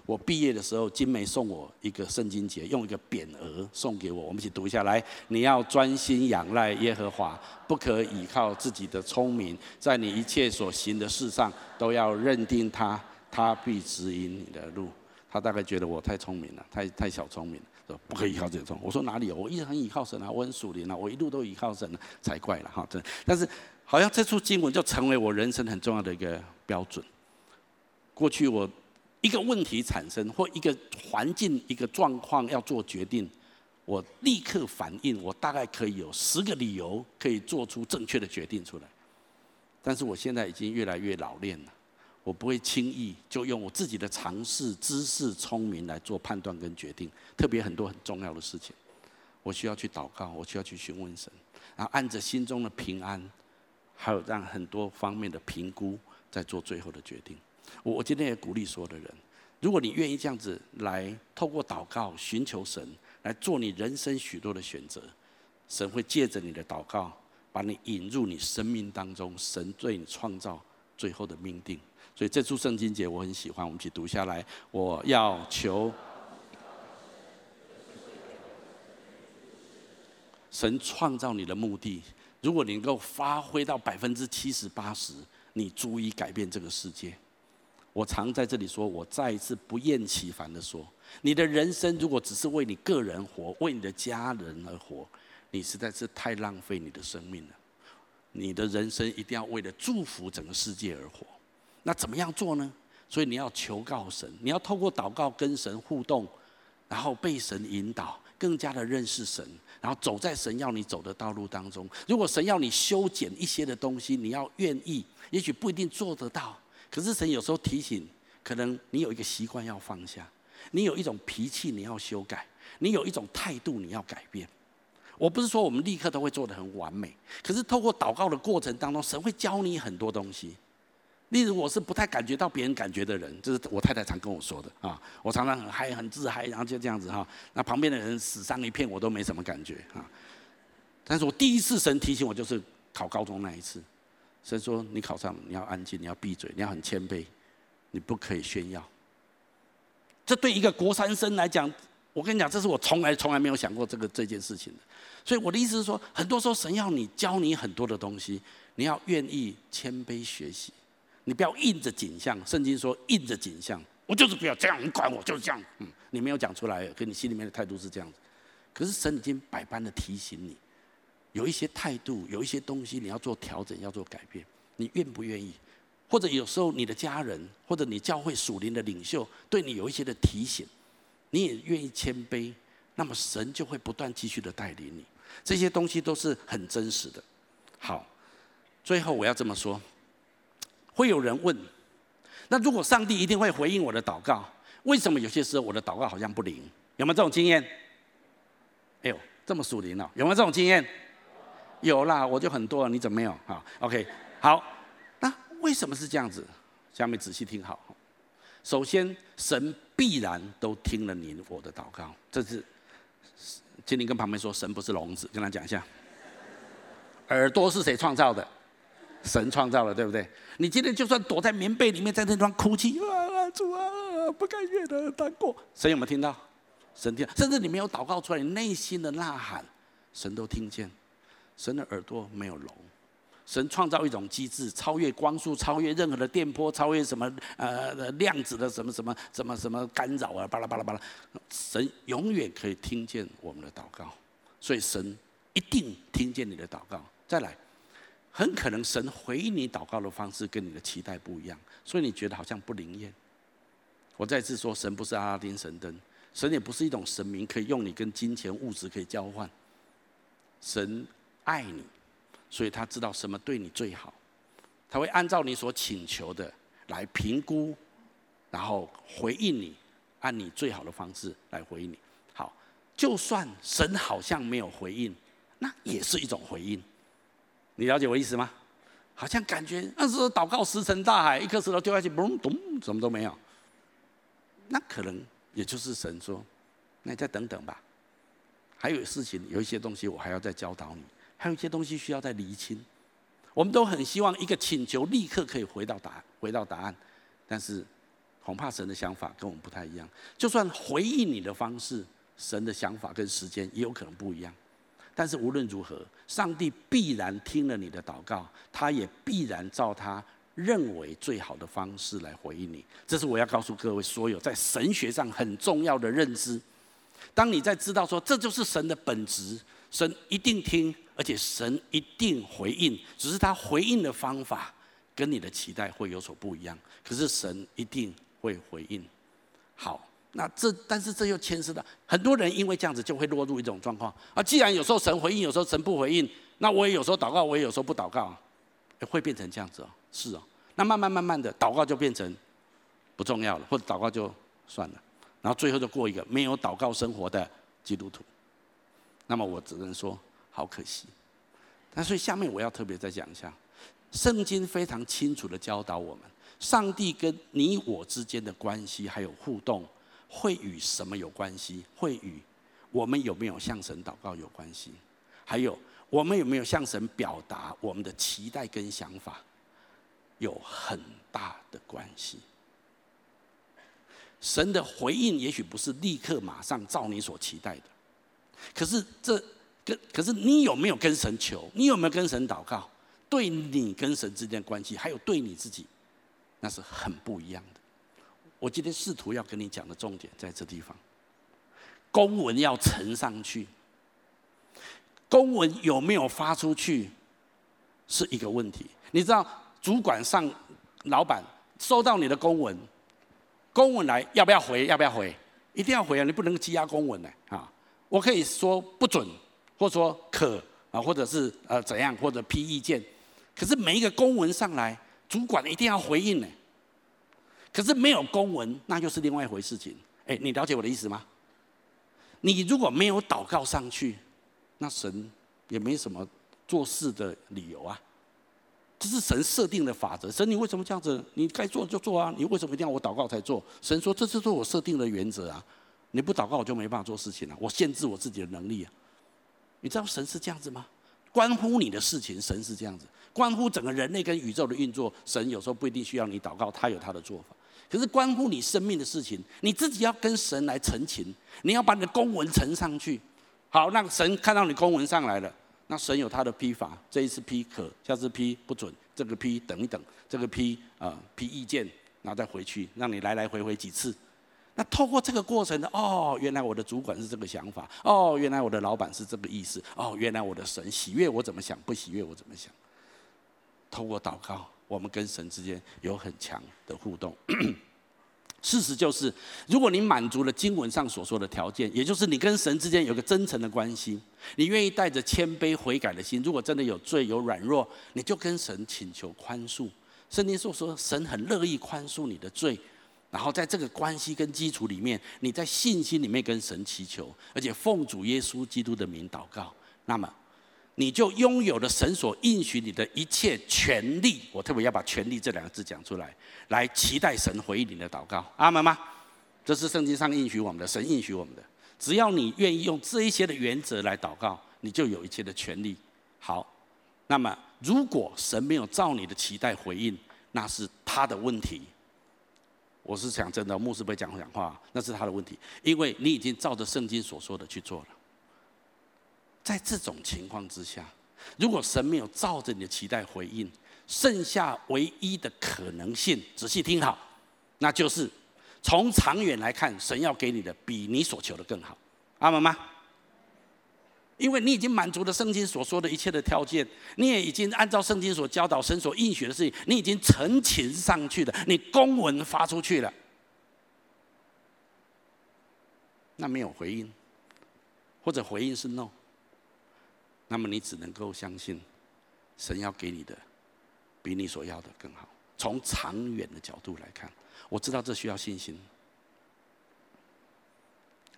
我毕业的时候，金梅送我一个圣经节，用一个匾额送给我，我们一起读一下来。你要专心仰赖耶和华，不可倚靠自己的聪明，在你一切所行的事上都要认定他。他必指引你的路。他大概觉得我太聪明了，太太小聪明了，说不可以依靠这种。我说哪里有？我一直很依靠神啊，我很属灵啊，我一路都依靠神才怪了哈。但是好像这处经文就成为我人生很重要的一个标准。过去我一个问题产生，或一个环境、一个状况要做决定，我立刻反应，我大概可以有十个理由可以做出正确的决定出来。但是我现在已经越来越老练了。我不会轻易就用我自己的常识、知识、聪明来做判断跟决定，特别很多很重要的事情，我需要去祷告，我需要去询问神，然后按着心中的平安，还有让很多方面的评估，再做最后的决定。我我今天也鼓励所有的人，如果你愿意这样子来透过祷告寻求神，来做你人生许多的选择，神会借着你的祷告，把你引入你生命当中，神对你创造最后的命定。所以这处圣经节我很喜欢，我们一起读下来。我要求神创造你的目的，如果你能够发挥到百分之七十八十，你足以改变这个世界。我常在这里说，我再一次不厌其烦的说，你的人生如果只是为你个人活，为你的家人而活，你实在是太浪费你的生命了。你的人生一定要为了祝福整个世界而活。那怎么样做呢？所以你要求告神，你要透过祷告跟神互动，然后被神引导，更加的认识神，然后走在神要你走的道路当中。如果神要你修剪一些的东西，你要愿意，也许不一定做得到。可是神有时候提醒，可能你有一个习惯要放下，你有一种脾气你要修改，你有一种态度你要改变。我不是说我们立刻都会做得很完美，可是透过祷告的过程当中，神会教你很多东西。例如，我是不太感觉到别人感觉的人，这是我太太常跟我说的啊。我常常很嗨、很自嗨，然后就这样子哈。那旁边的人死伤一片，我都没什么感觉啊。但是我第一次神提醒我，就是考高中那一次，神说你考上，你要安静，你要闭嘴，你要很谦卑，你不可以炫耀。这对一个国三生来讲，我跟你讲，这是我从来从来没有想过这个这件事情的。所以我的意思是说，很多时候神要你教你很多的东西，你要愿意谦卑学习，你不要硬着颈项。圣经说硬着颈项，我就是不要这样，你管我就是这样。嗯，你没有讲出来，可你心里面的态度是这样子。可是神已经百般的提醒你，有一些态度，有一些东西你要做调整，要做改变，你愿不愿意？或者有时候你的家人，或者你教会属灵的领袖，对你有一些的提醒，你也愿意谦卑，那么神就会不断继续的带领你。这些东西都是很真实的。好，最后我要这么说，会有人问：那如果上帝一定会回应我的祷告，为什么有些时候我的祷告好像不灵？有没有这种经验？哎呦，这么属灵哦，有没有这种经验？有啦，我就很多，你怎么没有？好，OK，好。那为什么是这样子？下面仔细听好。首先，神必然都听了你我的祷告。这是，请你跟旁边说，神不是聋子，跟他讲一下。耳朵是谁创造的？神创造的，对不对？你今天就算躲在棉被里面，在那地方哭泣，啊，主啊，不甘愿的难过，神有没有听到？神听，甚至你没有祷告出来，你内心的呐喊，神都听见。神的耳朵没有聋。神创造一种机制，超越光速，超越任何的电波，超越什么呃量子的什么什么什么什么干扰啊，巴拉巴拉巴拉。神永远可以听见我们的祷告，所以神一定听见你的祷告。再来，很可能神回应你祷告的方式跟你的期待不一样，所以你觉得好像不灵验。我再次说，神不是阿拉丁神灯，神也不是一种神明，可以用你跟金钱物质可以交换。神爱你。所以他知道什么对你最好，他会按照你所请求的来评估，然后回应你，按你最好的方式来回应你。好，就算神好像没有回应，那也是一种回应。你了解我意思吗？好像感觉那是祷告石沉大海，一颗石头丢下去，嘣咚，什么都没有。那可能也就是神说，那你再等等吧。还有事情，有一些东西我还要再教导你。还有一些东西需要再厘清，我们都很希望一个请求立刻可以回到答案，回到答案，但是恐怕神的想法跟我们不太一样。就算回应你的方式，神的想法跟时间也有可能不一样。但是无论如何，上帝必然听了你的祷告，他也必然照他认为最好的方式来回应你。这是我要告诉各位所有在神学上很重要的认知。当你在知道说这就是神的本质，神一定听。而且神一定回应，只是他回应的方法跟你的期待会有所不一样。可是神一定会回应。好，那这但是这又牵涉到很多人，因为这样子就会落入一种状况啊。既然有时候神回应，有时候神不回应，那我也有时候祷告，我也有时候不祷告，会变成这样子哦。是哦，那慢慢慢慢的祷告就变成不重要了，或者祷告就算了，然后最后就过一个没有祷告生活的基督徒。那么我只能说。好可惜，那所以下面我要特别再讲一下，圣经非常清楚的教导我们，上帝跟你我之间的关系还有互动，会与什么有关系？会与我们有没有向神祷告有关系？还有我们有没有向神表达我们的期待跟想法，有很大的关系。神的回应也许不是立刻马上照你所期待的，可是这。跟可是你有没有跟神求？你有没有跟神祷告？对你跟神之间的关系，还有对你自己，那是很不一样的。我今天试图要跟你讲的重点在这地方。公文要呈上去，公文有没有发出去，是一个问题。你知道，主管上老板收到你的公文，公文来要不要回？要不要回？一定要回啊！你不能积压公文呢啊！我可以说不准。或者说可啊，或者是呃怎样，或者批意见，可是每一个公文上来，主管一定要回应呢。可是没有公文，那又是另外一回事情。哎，你了解我的意思吗？你如果没有祷告上去，那神也没什么做事的理由啊。这是神设定的法则。神，你为什么这样子？你该做就做啊。你为什么一定要我祷告才做？神说，这就是我设定的原则啊。你不祷告，我就没办法做事情了。我限制我自己的能力啊。你知道神是这样子吗？关乎你的事情，神是这样子；关乎整个人类跟宇宙的运作，神有时候不一定需要你祷告，他有他的做法。可是关乎你生命的事情，你自己要跟神来陈情，你要把你的公文呈上去。好，让神看到你公文上来了，那神有他的批法，这一次批可，下次批不准，这个批等一等，这个批啊、批意见，然后再回去，让你来来回回几次。那透过这个过程的哦，原来我的主管是这个想法，哦，原来我的老板是这个意思，哦，原来我的神喜悦我怎么想，不喜悦我怎么想。透过祷告，我们跟神之间有很强的互动。事实就是，如果你满足了经文上所说的条件，也就是你跟神之间有个真诚的关系，你愿意带着谦卑悔改的心，如果真的有罪有软弱，你就跟神请求宽恕。圣经说说，神很乐意宽恕你的罪。然后在这个关系跟基础里面，你在信心里面跟神祈求，而且奉主耶稣基督的名祷告，那么你就拥有了神所应许你的一切权利。我特别要把“权利”这两个字讲出来，来期待神回应你的祷告。阿门吗？这是圣经上应许我们的，神应许我们的。只要你愿意用这一些的原则来祷告，你就有一切的权利。好，那么如果神没有照你的期待回应，那是他的问题。我是讲真的，牧师不会讲讲话，那是他的问题，因为你已经照着圣经所说的去做了。在这种情况之下，如果神没有照着你的期待回应，剩下唯一的可能性，仔细听好，那就是从长远来看，神要给你的比你所求的更好。阿门吗？因为你已经满足了圣经所说的一切的条件，你也已经按照圣经所教导、神所应许的事情，你已经成情上去了，你公文发出去了，那没有回应，或者回应是 no，那么你只能够相信，神要给你的比你所要的更好。从长远的角度来看，我知道这需要信心。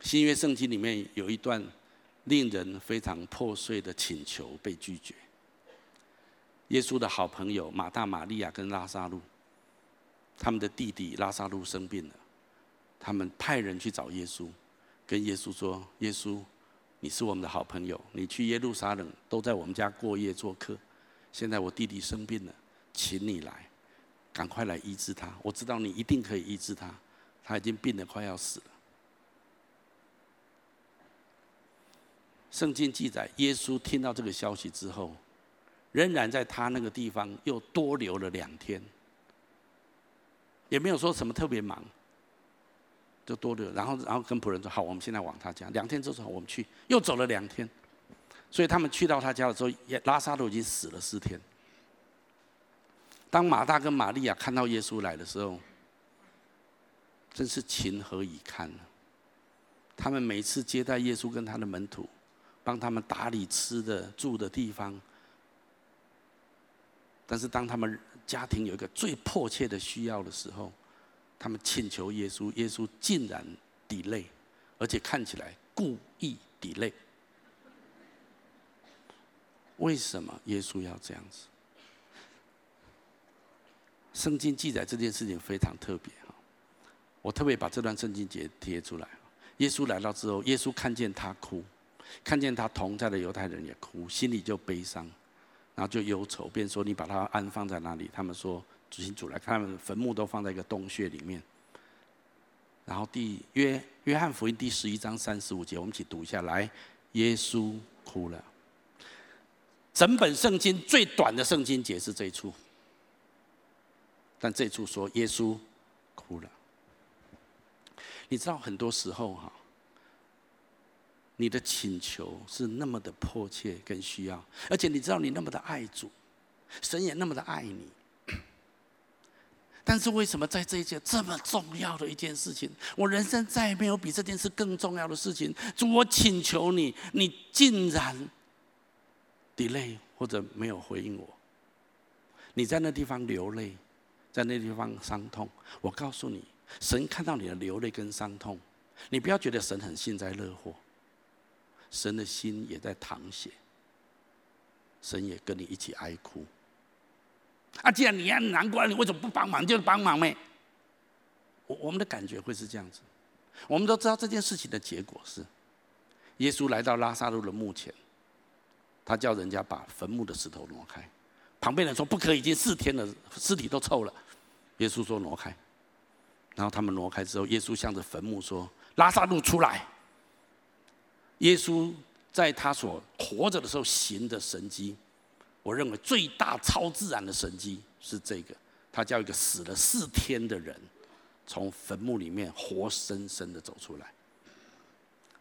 新约圣经里面有一段。令人非常破碎的请求被拒绝。耶稣的好朋友马大、玛利亚跟拉撒路，他们的弟弟拉撒路生病了，他们派人去找耶稣，跟耶稣说：“耶稣，你是我们的好朋友，你去耶路撒冷都在我们家过夜做客。现在我弟弟生病了，请你来，赶快来医治他。我知道你一定可以医治他，他已经病得快要死了。”圣经记载，耶稣听到这个消息之后，仍然在他那个地方又多留了两天，也没有说什么特别忙，就多留。然后，然后跟仆人说：“好，我们现在往他家。”两天之后，我们去，又走了两天。所以他们去到他家的时候，拉撒都已经死了四天。当马大跟玛利亚看到耶稣来的时候，真是情何以堪呢？他们每次接待耶稣跟他的门徒。帮他们打理吃的、住的地方，但是当他们家庭有一个最迫切的需要的时候，他们请求耶稣，耶稣竟然 delay，而且看起来故意 delay。为什么耶稣要这样子？圣经记载这件事情非常特别哈，我特别把这段圣经节贴出来。耶稣来到之后，耶稣看见他哭。看见他同在的犹太人也哭，心里就悲伤，然后就忧愁，便说：“你把他安放在哪里？”他们说：“主请主来看，他们坟墓都放在一个洞穴里面。”然后第约约翰福音第十一章三十五节，我们一起读一下来。耶稣哭了。整本圣经最短的圣经节是这一处，但这一处说耶稣哭了。你知道很多时候哈。你的请求是那么的迫切跟需要，而且你知道你那么的爱主，神也那么的爱你。但是为什么在这一件这么重要的一件事情，我人生再也没有比这件事更重要的事情？主，我请求你，你竟然 delay 或者没有回应我。你在那地方流泪，在那地方伤痛。我告诉你，神看到你的流泪跟伤痛，你不要觉得神很幸灾乐祸。神的心也在淌血，神也跟你一起哀哭。啊，既然你很难过，你为什么不帮忙？就帮忙呗。我我们的感觉会是这样子。我们都知道这件事情的结果是，耶稣来到拉撒路的墓前，他叫人家把坟墓的石头挪开。旁边人说不可以，已经四天了，尸体都臭了。耶稣说挪开。然后他们挪开之后，耶稣向着坟墓说：“拉撒路出来。”耶稣在他所活着的时候行的神迹，我认为最大超自然的神迹是这个，他叫一个死了四天的人从坟墓里面活生生的走出来。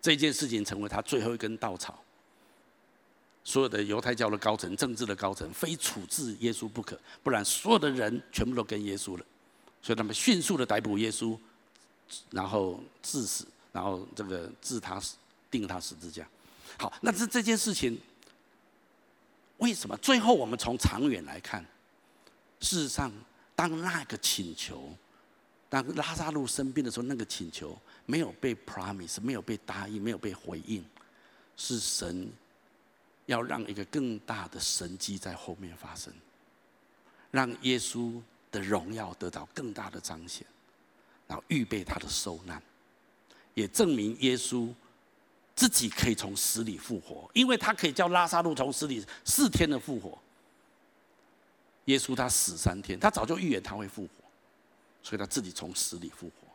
这件事情成为他最后一根稻草。所有的犹太教的高层、政治的高层，非处置耶稣不可，不然所有的人全部都跟耶稣了。所以他们迅速的逮捕耶稣，然后致死，然后这个治他死，钉他十字架。好，那这这件事情，为什么最后我们从长远来看，事实上，当那个请求，当拉撒路生病的时候，那个请求没有被 promise，没有被答应，没有被回应，是神要让一个更大的神迹在后面发生，让耶稣。的荣耀得到更大的彰显，然后预备他的受难，也证明耶稣自己可以从死里复活，因为他可以叫拉撒路从死里四天的复活。耶稣他死三天，他早就预言他会复活，所以他自己从死里复活，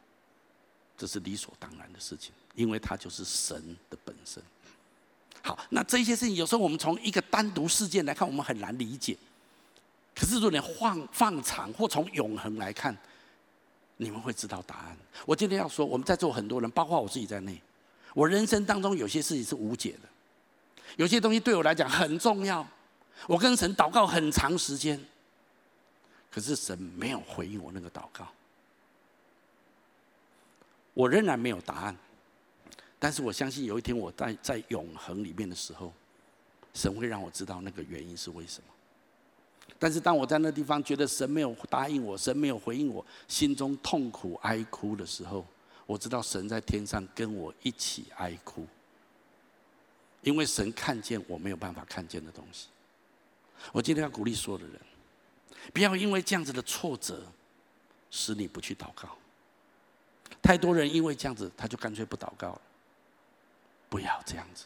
这是理所当然的事情，因为他就是神的本身。好，那这些事情有时候我们从一个单独事件来看，我们很难理解。可是，如果你放放长或从永恒来看，你们会知道答案。我今天要说，我们在座很多人，包括我自己在内，我人生当中有些事情是无解的，有些东西对我来讲很重要，我跟神祷告很长时间，可是神没有回应我那个祷告，我仍然没有答案。但是我相信有一天我在在永恒里面的时候，神会让我知道那个原因是为什么。但是当我在那地方觉得神没有答应我，神没有回应我，心中痛苦哀哭的时候，我知道神在天上跟我一起哀哭，因为神看见我没有办法看见的东西。我今天要鼓励所有的人，不要因为这样子的挫折，使你不去祷告。太多人因为这样子，他就干脆不祷告了。不要这样子，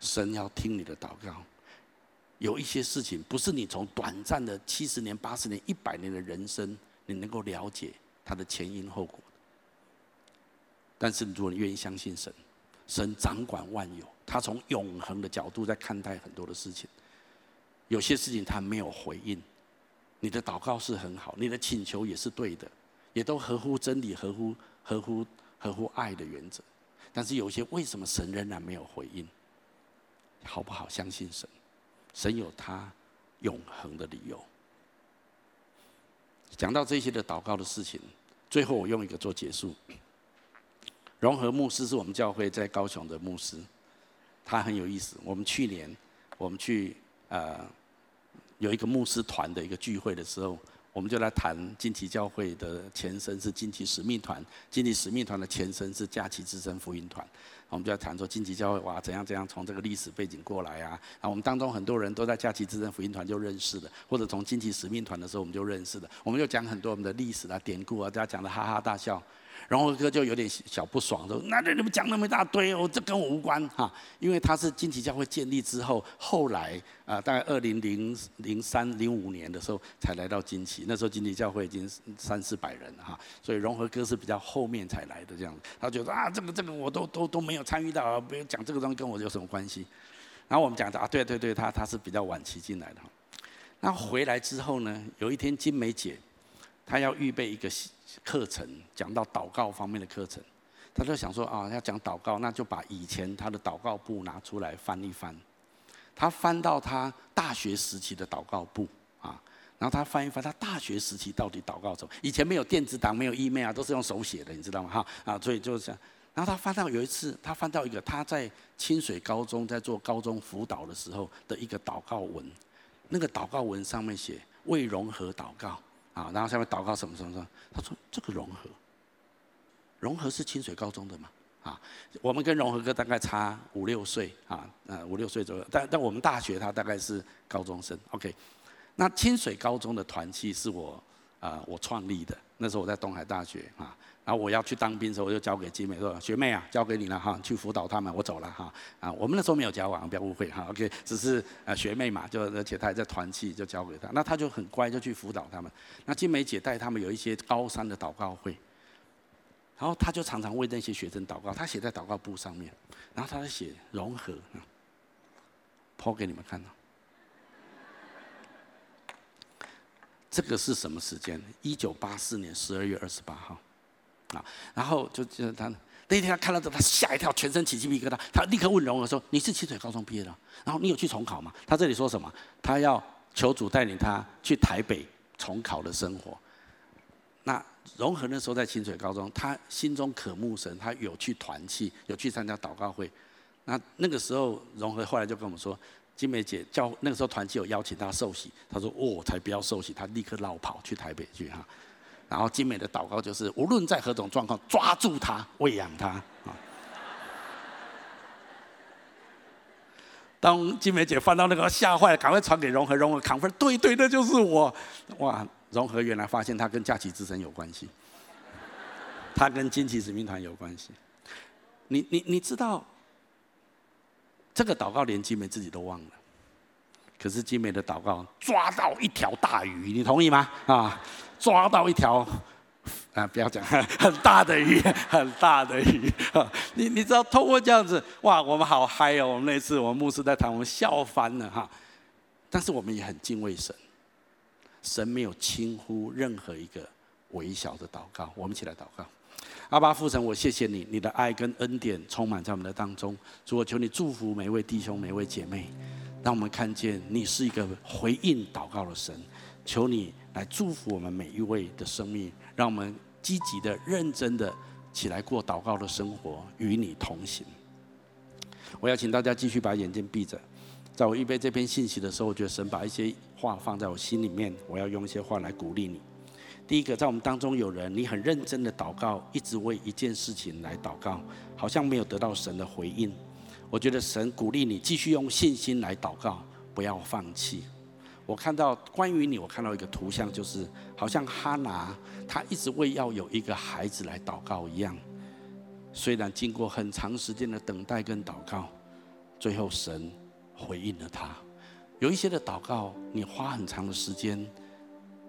神要听你的祷告。有一些事情不是你从短暂的七十年、八十年、一百年的人生，你能够了解它的前因后果。但是如果你愿意相信神，神掌管万有，他从永恒的角度在看待很多的事情。有些事情他没有回应，你的祷告是很好，你的请求也是对的，也都合乎真理、合乎合乎合乎爱的原则。但是有一些为什么神仍然没有回应？好不好相信神？神有他永恒的理由。讲到这些的祷告的事情，最后我用一个做结束。融合牧师是我们教会在高雄的牧师，他很有意思。我们去年我们去呃有一个牧师团的一个聚会的时候。我们就来谈惊奇教会的前身是惊奇使命团，惊奇使命团的前身是佳期之声福音团。我们就要谈说惊奇教会哇怎样怎样从这个历史背景过来啊。然后我们当中很多人都在佳期之声福音团就认识了，或者从惊奇使命团的时候我们就认识了。我们就讲很多我们的历史啊典故啊，大家讲的哈哈大笑。荣和哥就有点小不爽，说：“那你们讲那么一大堆，我这跟我无关哈。”因为他是惊奇教会建立之后，后来啊，大概二零零零三零五年的时候才来到惊奇，那时候惊奇教会已经三四百人了哈，所以荣和哥是比较后面才来的这样。他觉得啊，这个这个我都都都没有参与到，不要讲这个东西跟我有什么关系。然后我们讲的啊，对对对，他他是比较晚期进来的。那回来之后呢，有一天金梅姐，他要预备一个。课程讲到祷告方面的课程，他就想说啊，要讲祷告，那就把以前他的祷告簿拿出来翻一翻。他翻到他大学时期的祷告簿啊，然后他翻一翻，他大学时期到底祷告什么？以前没有电子档，没有 email 啊，都是用手写的，你知道吗？哈啊，所以就是这样。然后他翻到有一次，他翻到一个他在清水高中在做高中辅导的时候的一个祷告文，那个祷告文上面写为融合祷告。啊，然后下面祷告什么什么什么？他说这个融合，融合是清水高中的嘛？啊，我们跟融合哥大概差五六岁啊，呃五六岁左右。但但我们大学他大概是高中生。OK，那清水高中的团契是我啊、我创立的那时候我在东海大学啊，然后我要去当兵的时候，我就交给金美说：“学妹啊，交给你了哈，去辅导他们，我走了哈。”啊，我们那时候没有交往，不要误会哈。OK，只是呃学妹嘛，就而且她还在团契，就交给她。那她就很乖，就去辅导他们。那金美姐带他们有一些高三的祷告会，然后她就常常为那些学生祷告，她写在祷告簿上面，然后她在写融合，抛给你们看到。这个是什么时间？一九八四年十二月二十八号，然后就就他那天他看到这，他吓一跳，全身起鸡皮疙瘩。他立刻问荣儿说：“你是清水高中毕业的？然后你有去重考吗？”他这里说什么？他要求主带领他去台北重考的生活。那荣和那时候在清水高中，他心中渴慕神，他有去团契，有去参加祷告会。那那个时候，荣和后来就跟我们说。金梅姐叫那个时候团契有邀请他受洗，他说：“哦，才不要受洗，他立刻绕跑去台北去哈。”然后金美的祷告就是：无论在何种状况，抓住他，喂养他啊。当金梅姐翻到那个吓坏了，赶快传给荣和，荣和扛分，对对，那就是我。哇，荣和原来发现他跟假期之神有关系，他跟金旗使命团有关系。你你你知道？这个祷告连金梅自己都忘了，可是金梅的祷告抓到一条大鱼，你同意吗？啊，抓到一条啊，不要讲很大的鱼，很大的鱼。你你知道，透过这样子，哇，我们好嗨哦！我们那次我们牧师在谈，我们笑翻了哈。但是我们也很敬畏神，神没有轻忽任何一个微小的祷告。我们一起来祷告。阿爸父神，我谢谢你，你的爱跟恩典充满在我们的当中。主，我求你祝福每一位弟兄、每一位姐妹，让我们看见你是一个回应祷告的神。求你来祝福我们每一位的生命，让我们积极的、认真的起来过祷告的生活，与你同行。我要请大家继续把眼睛闭着。在我预备这篇信息的时候，我觉得神把一些话放在我心里面，我要用一些话来鼓励你。第一个，在我们当中有人，你很认真的祷告，一直为一件事情来祷告，好像没有得到神的回应。我觉得神鼓励你继续用信心来祷告，不要放弃。我看到关于你，我看到一个图像，就是好像哈拿，他一直为要有一个孩子来祷告一样。虽然经过很长时间的等待跟祷告，最后神回应了他。有一些的祷告，你花很长的时间。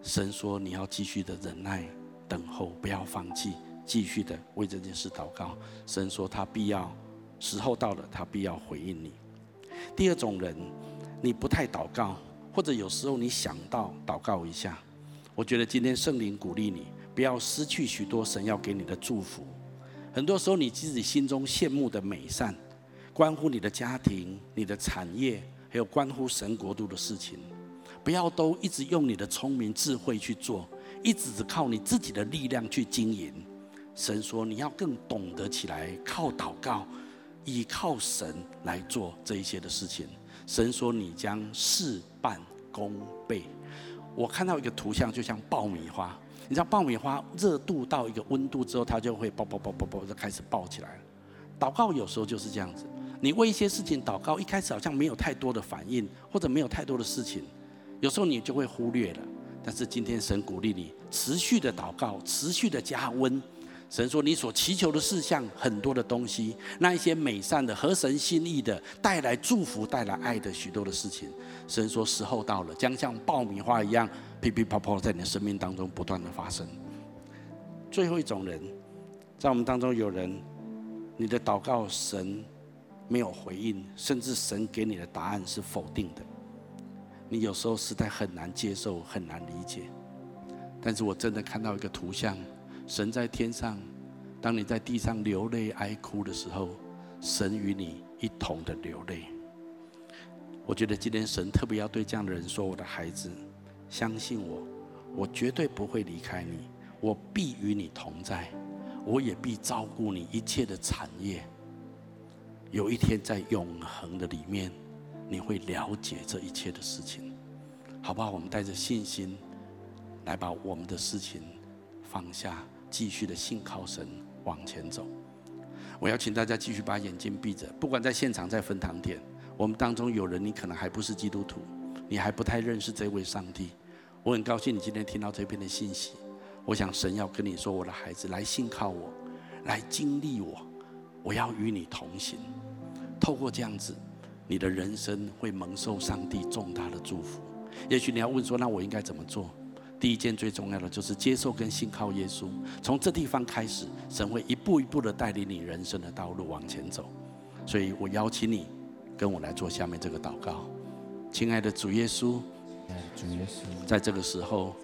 神说：“你要继续的忍耐、等候，不要放弃，继续的为这件事祷告。”神说：“他必要时候到了，他必要回应你。”第二种人，你不太祷告，或者有时候你想到祷告一下。我觉得今天圣灵鼓励你，不要失去许多神要给你的祝福。很多时候你自己心中羡慕的美善，关乎你的家庭、你的产业，还有关乎神国度的事情。不要都一直用你的聪明智慧去做，一直只靠你自己的力量去经营。神说你要更懂得起来，靠祷告，依靠神来做这一些的事情。神说你将事半功倍。我看到一个图像，就像爆米花。你知道爆米花热度到一个温度之后，它就会爆爆爆爆爆就开始爆起来了。祷告有时候就是这样子，你为一些事情祷告，一开始好像没有太多的反应，或者没有太多的事情。有时候你就会忽略了，但是今天神鼓励你持续的祷告，持续的加温。神说你所祈求的事项很多的东西，那一些美善的、合神心意的、带来祝福、带来爱的许多的事情，神说时候到了，将像爆米花一样噼噼啪啪在你的生命当中不断的发生。最后一种人，在我们当中有人，你的祷告神没有回应，甚至神给你的答案是否定的。你有时候实在很难接受，很难理解。但是我真的看到一个图像：神在天上，当你在地上流泪哀哭的时候，神与你一同的流泪。我觉得今天神特别要对这样的人说：“我的孩子，相信我，我绝对不会离开你，我必与你同在，我也必照顾你一切的产业。有一天在永恒的里面。”你会了解这一切的事情，好不好？我们带着信心来把我们的事情放下，继续的信靠神往前走。我要请大家继续把眼睛闭着，不管在现场在分堂点，我们当中有人你可能还不是基督徒，你还不太认识这位上帝。我很高兴你今天听到这篇的信息。我想神要跟你说，我的孩子，来信靠我，来经历我，我要与你同行。透过这样子，你的人生会蒙受上帝重大的祝福。也许你要问说，那我应该怎么做？第一件最重要的就是接受跟信靠耶稣。从这地方开始，神会一步一步的带领你人生的道路往前走。所以我邀请你跟我来做下面这个祷告。亲爱的主耶稣，主耶稣，在这个时候。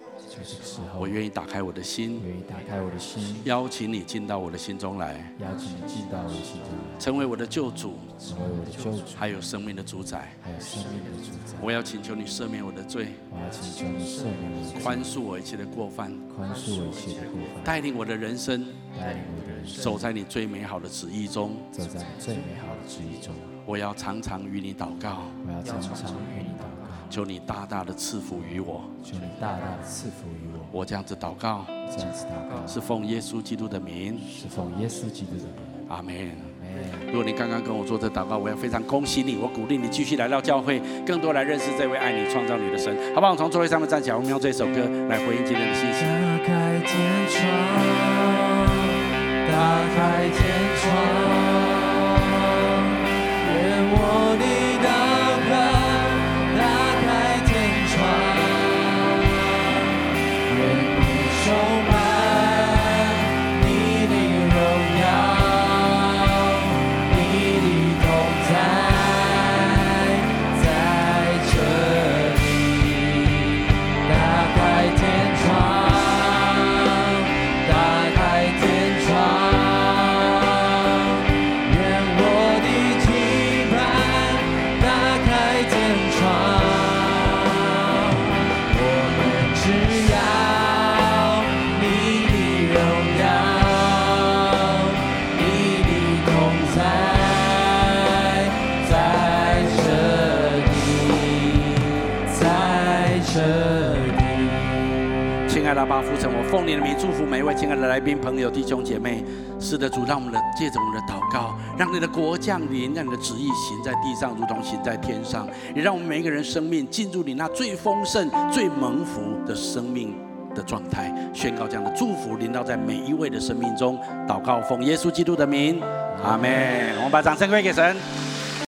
我愿意打开我的心，愿意打开我的心，邀请你进到我的心中来，邀请你进到我的心中来，成为我的救主，成为我的救主，还有生命的主宰，还有生命的主宰。我要请求你赦免我的罪，我要请求你赦免我的罪，宽恕我一切的过犯，宽恕我一切的过犯，带领我的人生，带领我的人生，走在你最美好的旨意中，走在你最美好的旨意中。我要常常与你祷告，我要常常与你祷告。求你大大的赐福于我，求你大大的赐福于我。我这样子祷告，这样子祷告，是奉耶稣基督的名，是奉耶稣基督的名。阿门。如果你刚刚跟我做这祷告，我要非常恭喜你，我鼓励你继续来到教会，更多来认识这位爱你、创造你的神，好不好？从座位上面站起来，我们用这首歌来回应今天的信息。打开天窗，打开天窗。奉你的名祝福每一位亲爱的来宾、朋友、弟兄姐妹。是的，主，让我们的借着我们的祷告，让你的国降临，让你的旨意行在地上，如同行在天上。也让我们每一个人生命进入你那最丰盛、最蒙福的生命的状态。宣告这样的祝福临到在每一位的生命中。祷告奉耶稣基督的名，阿门。我们把掌声归给神。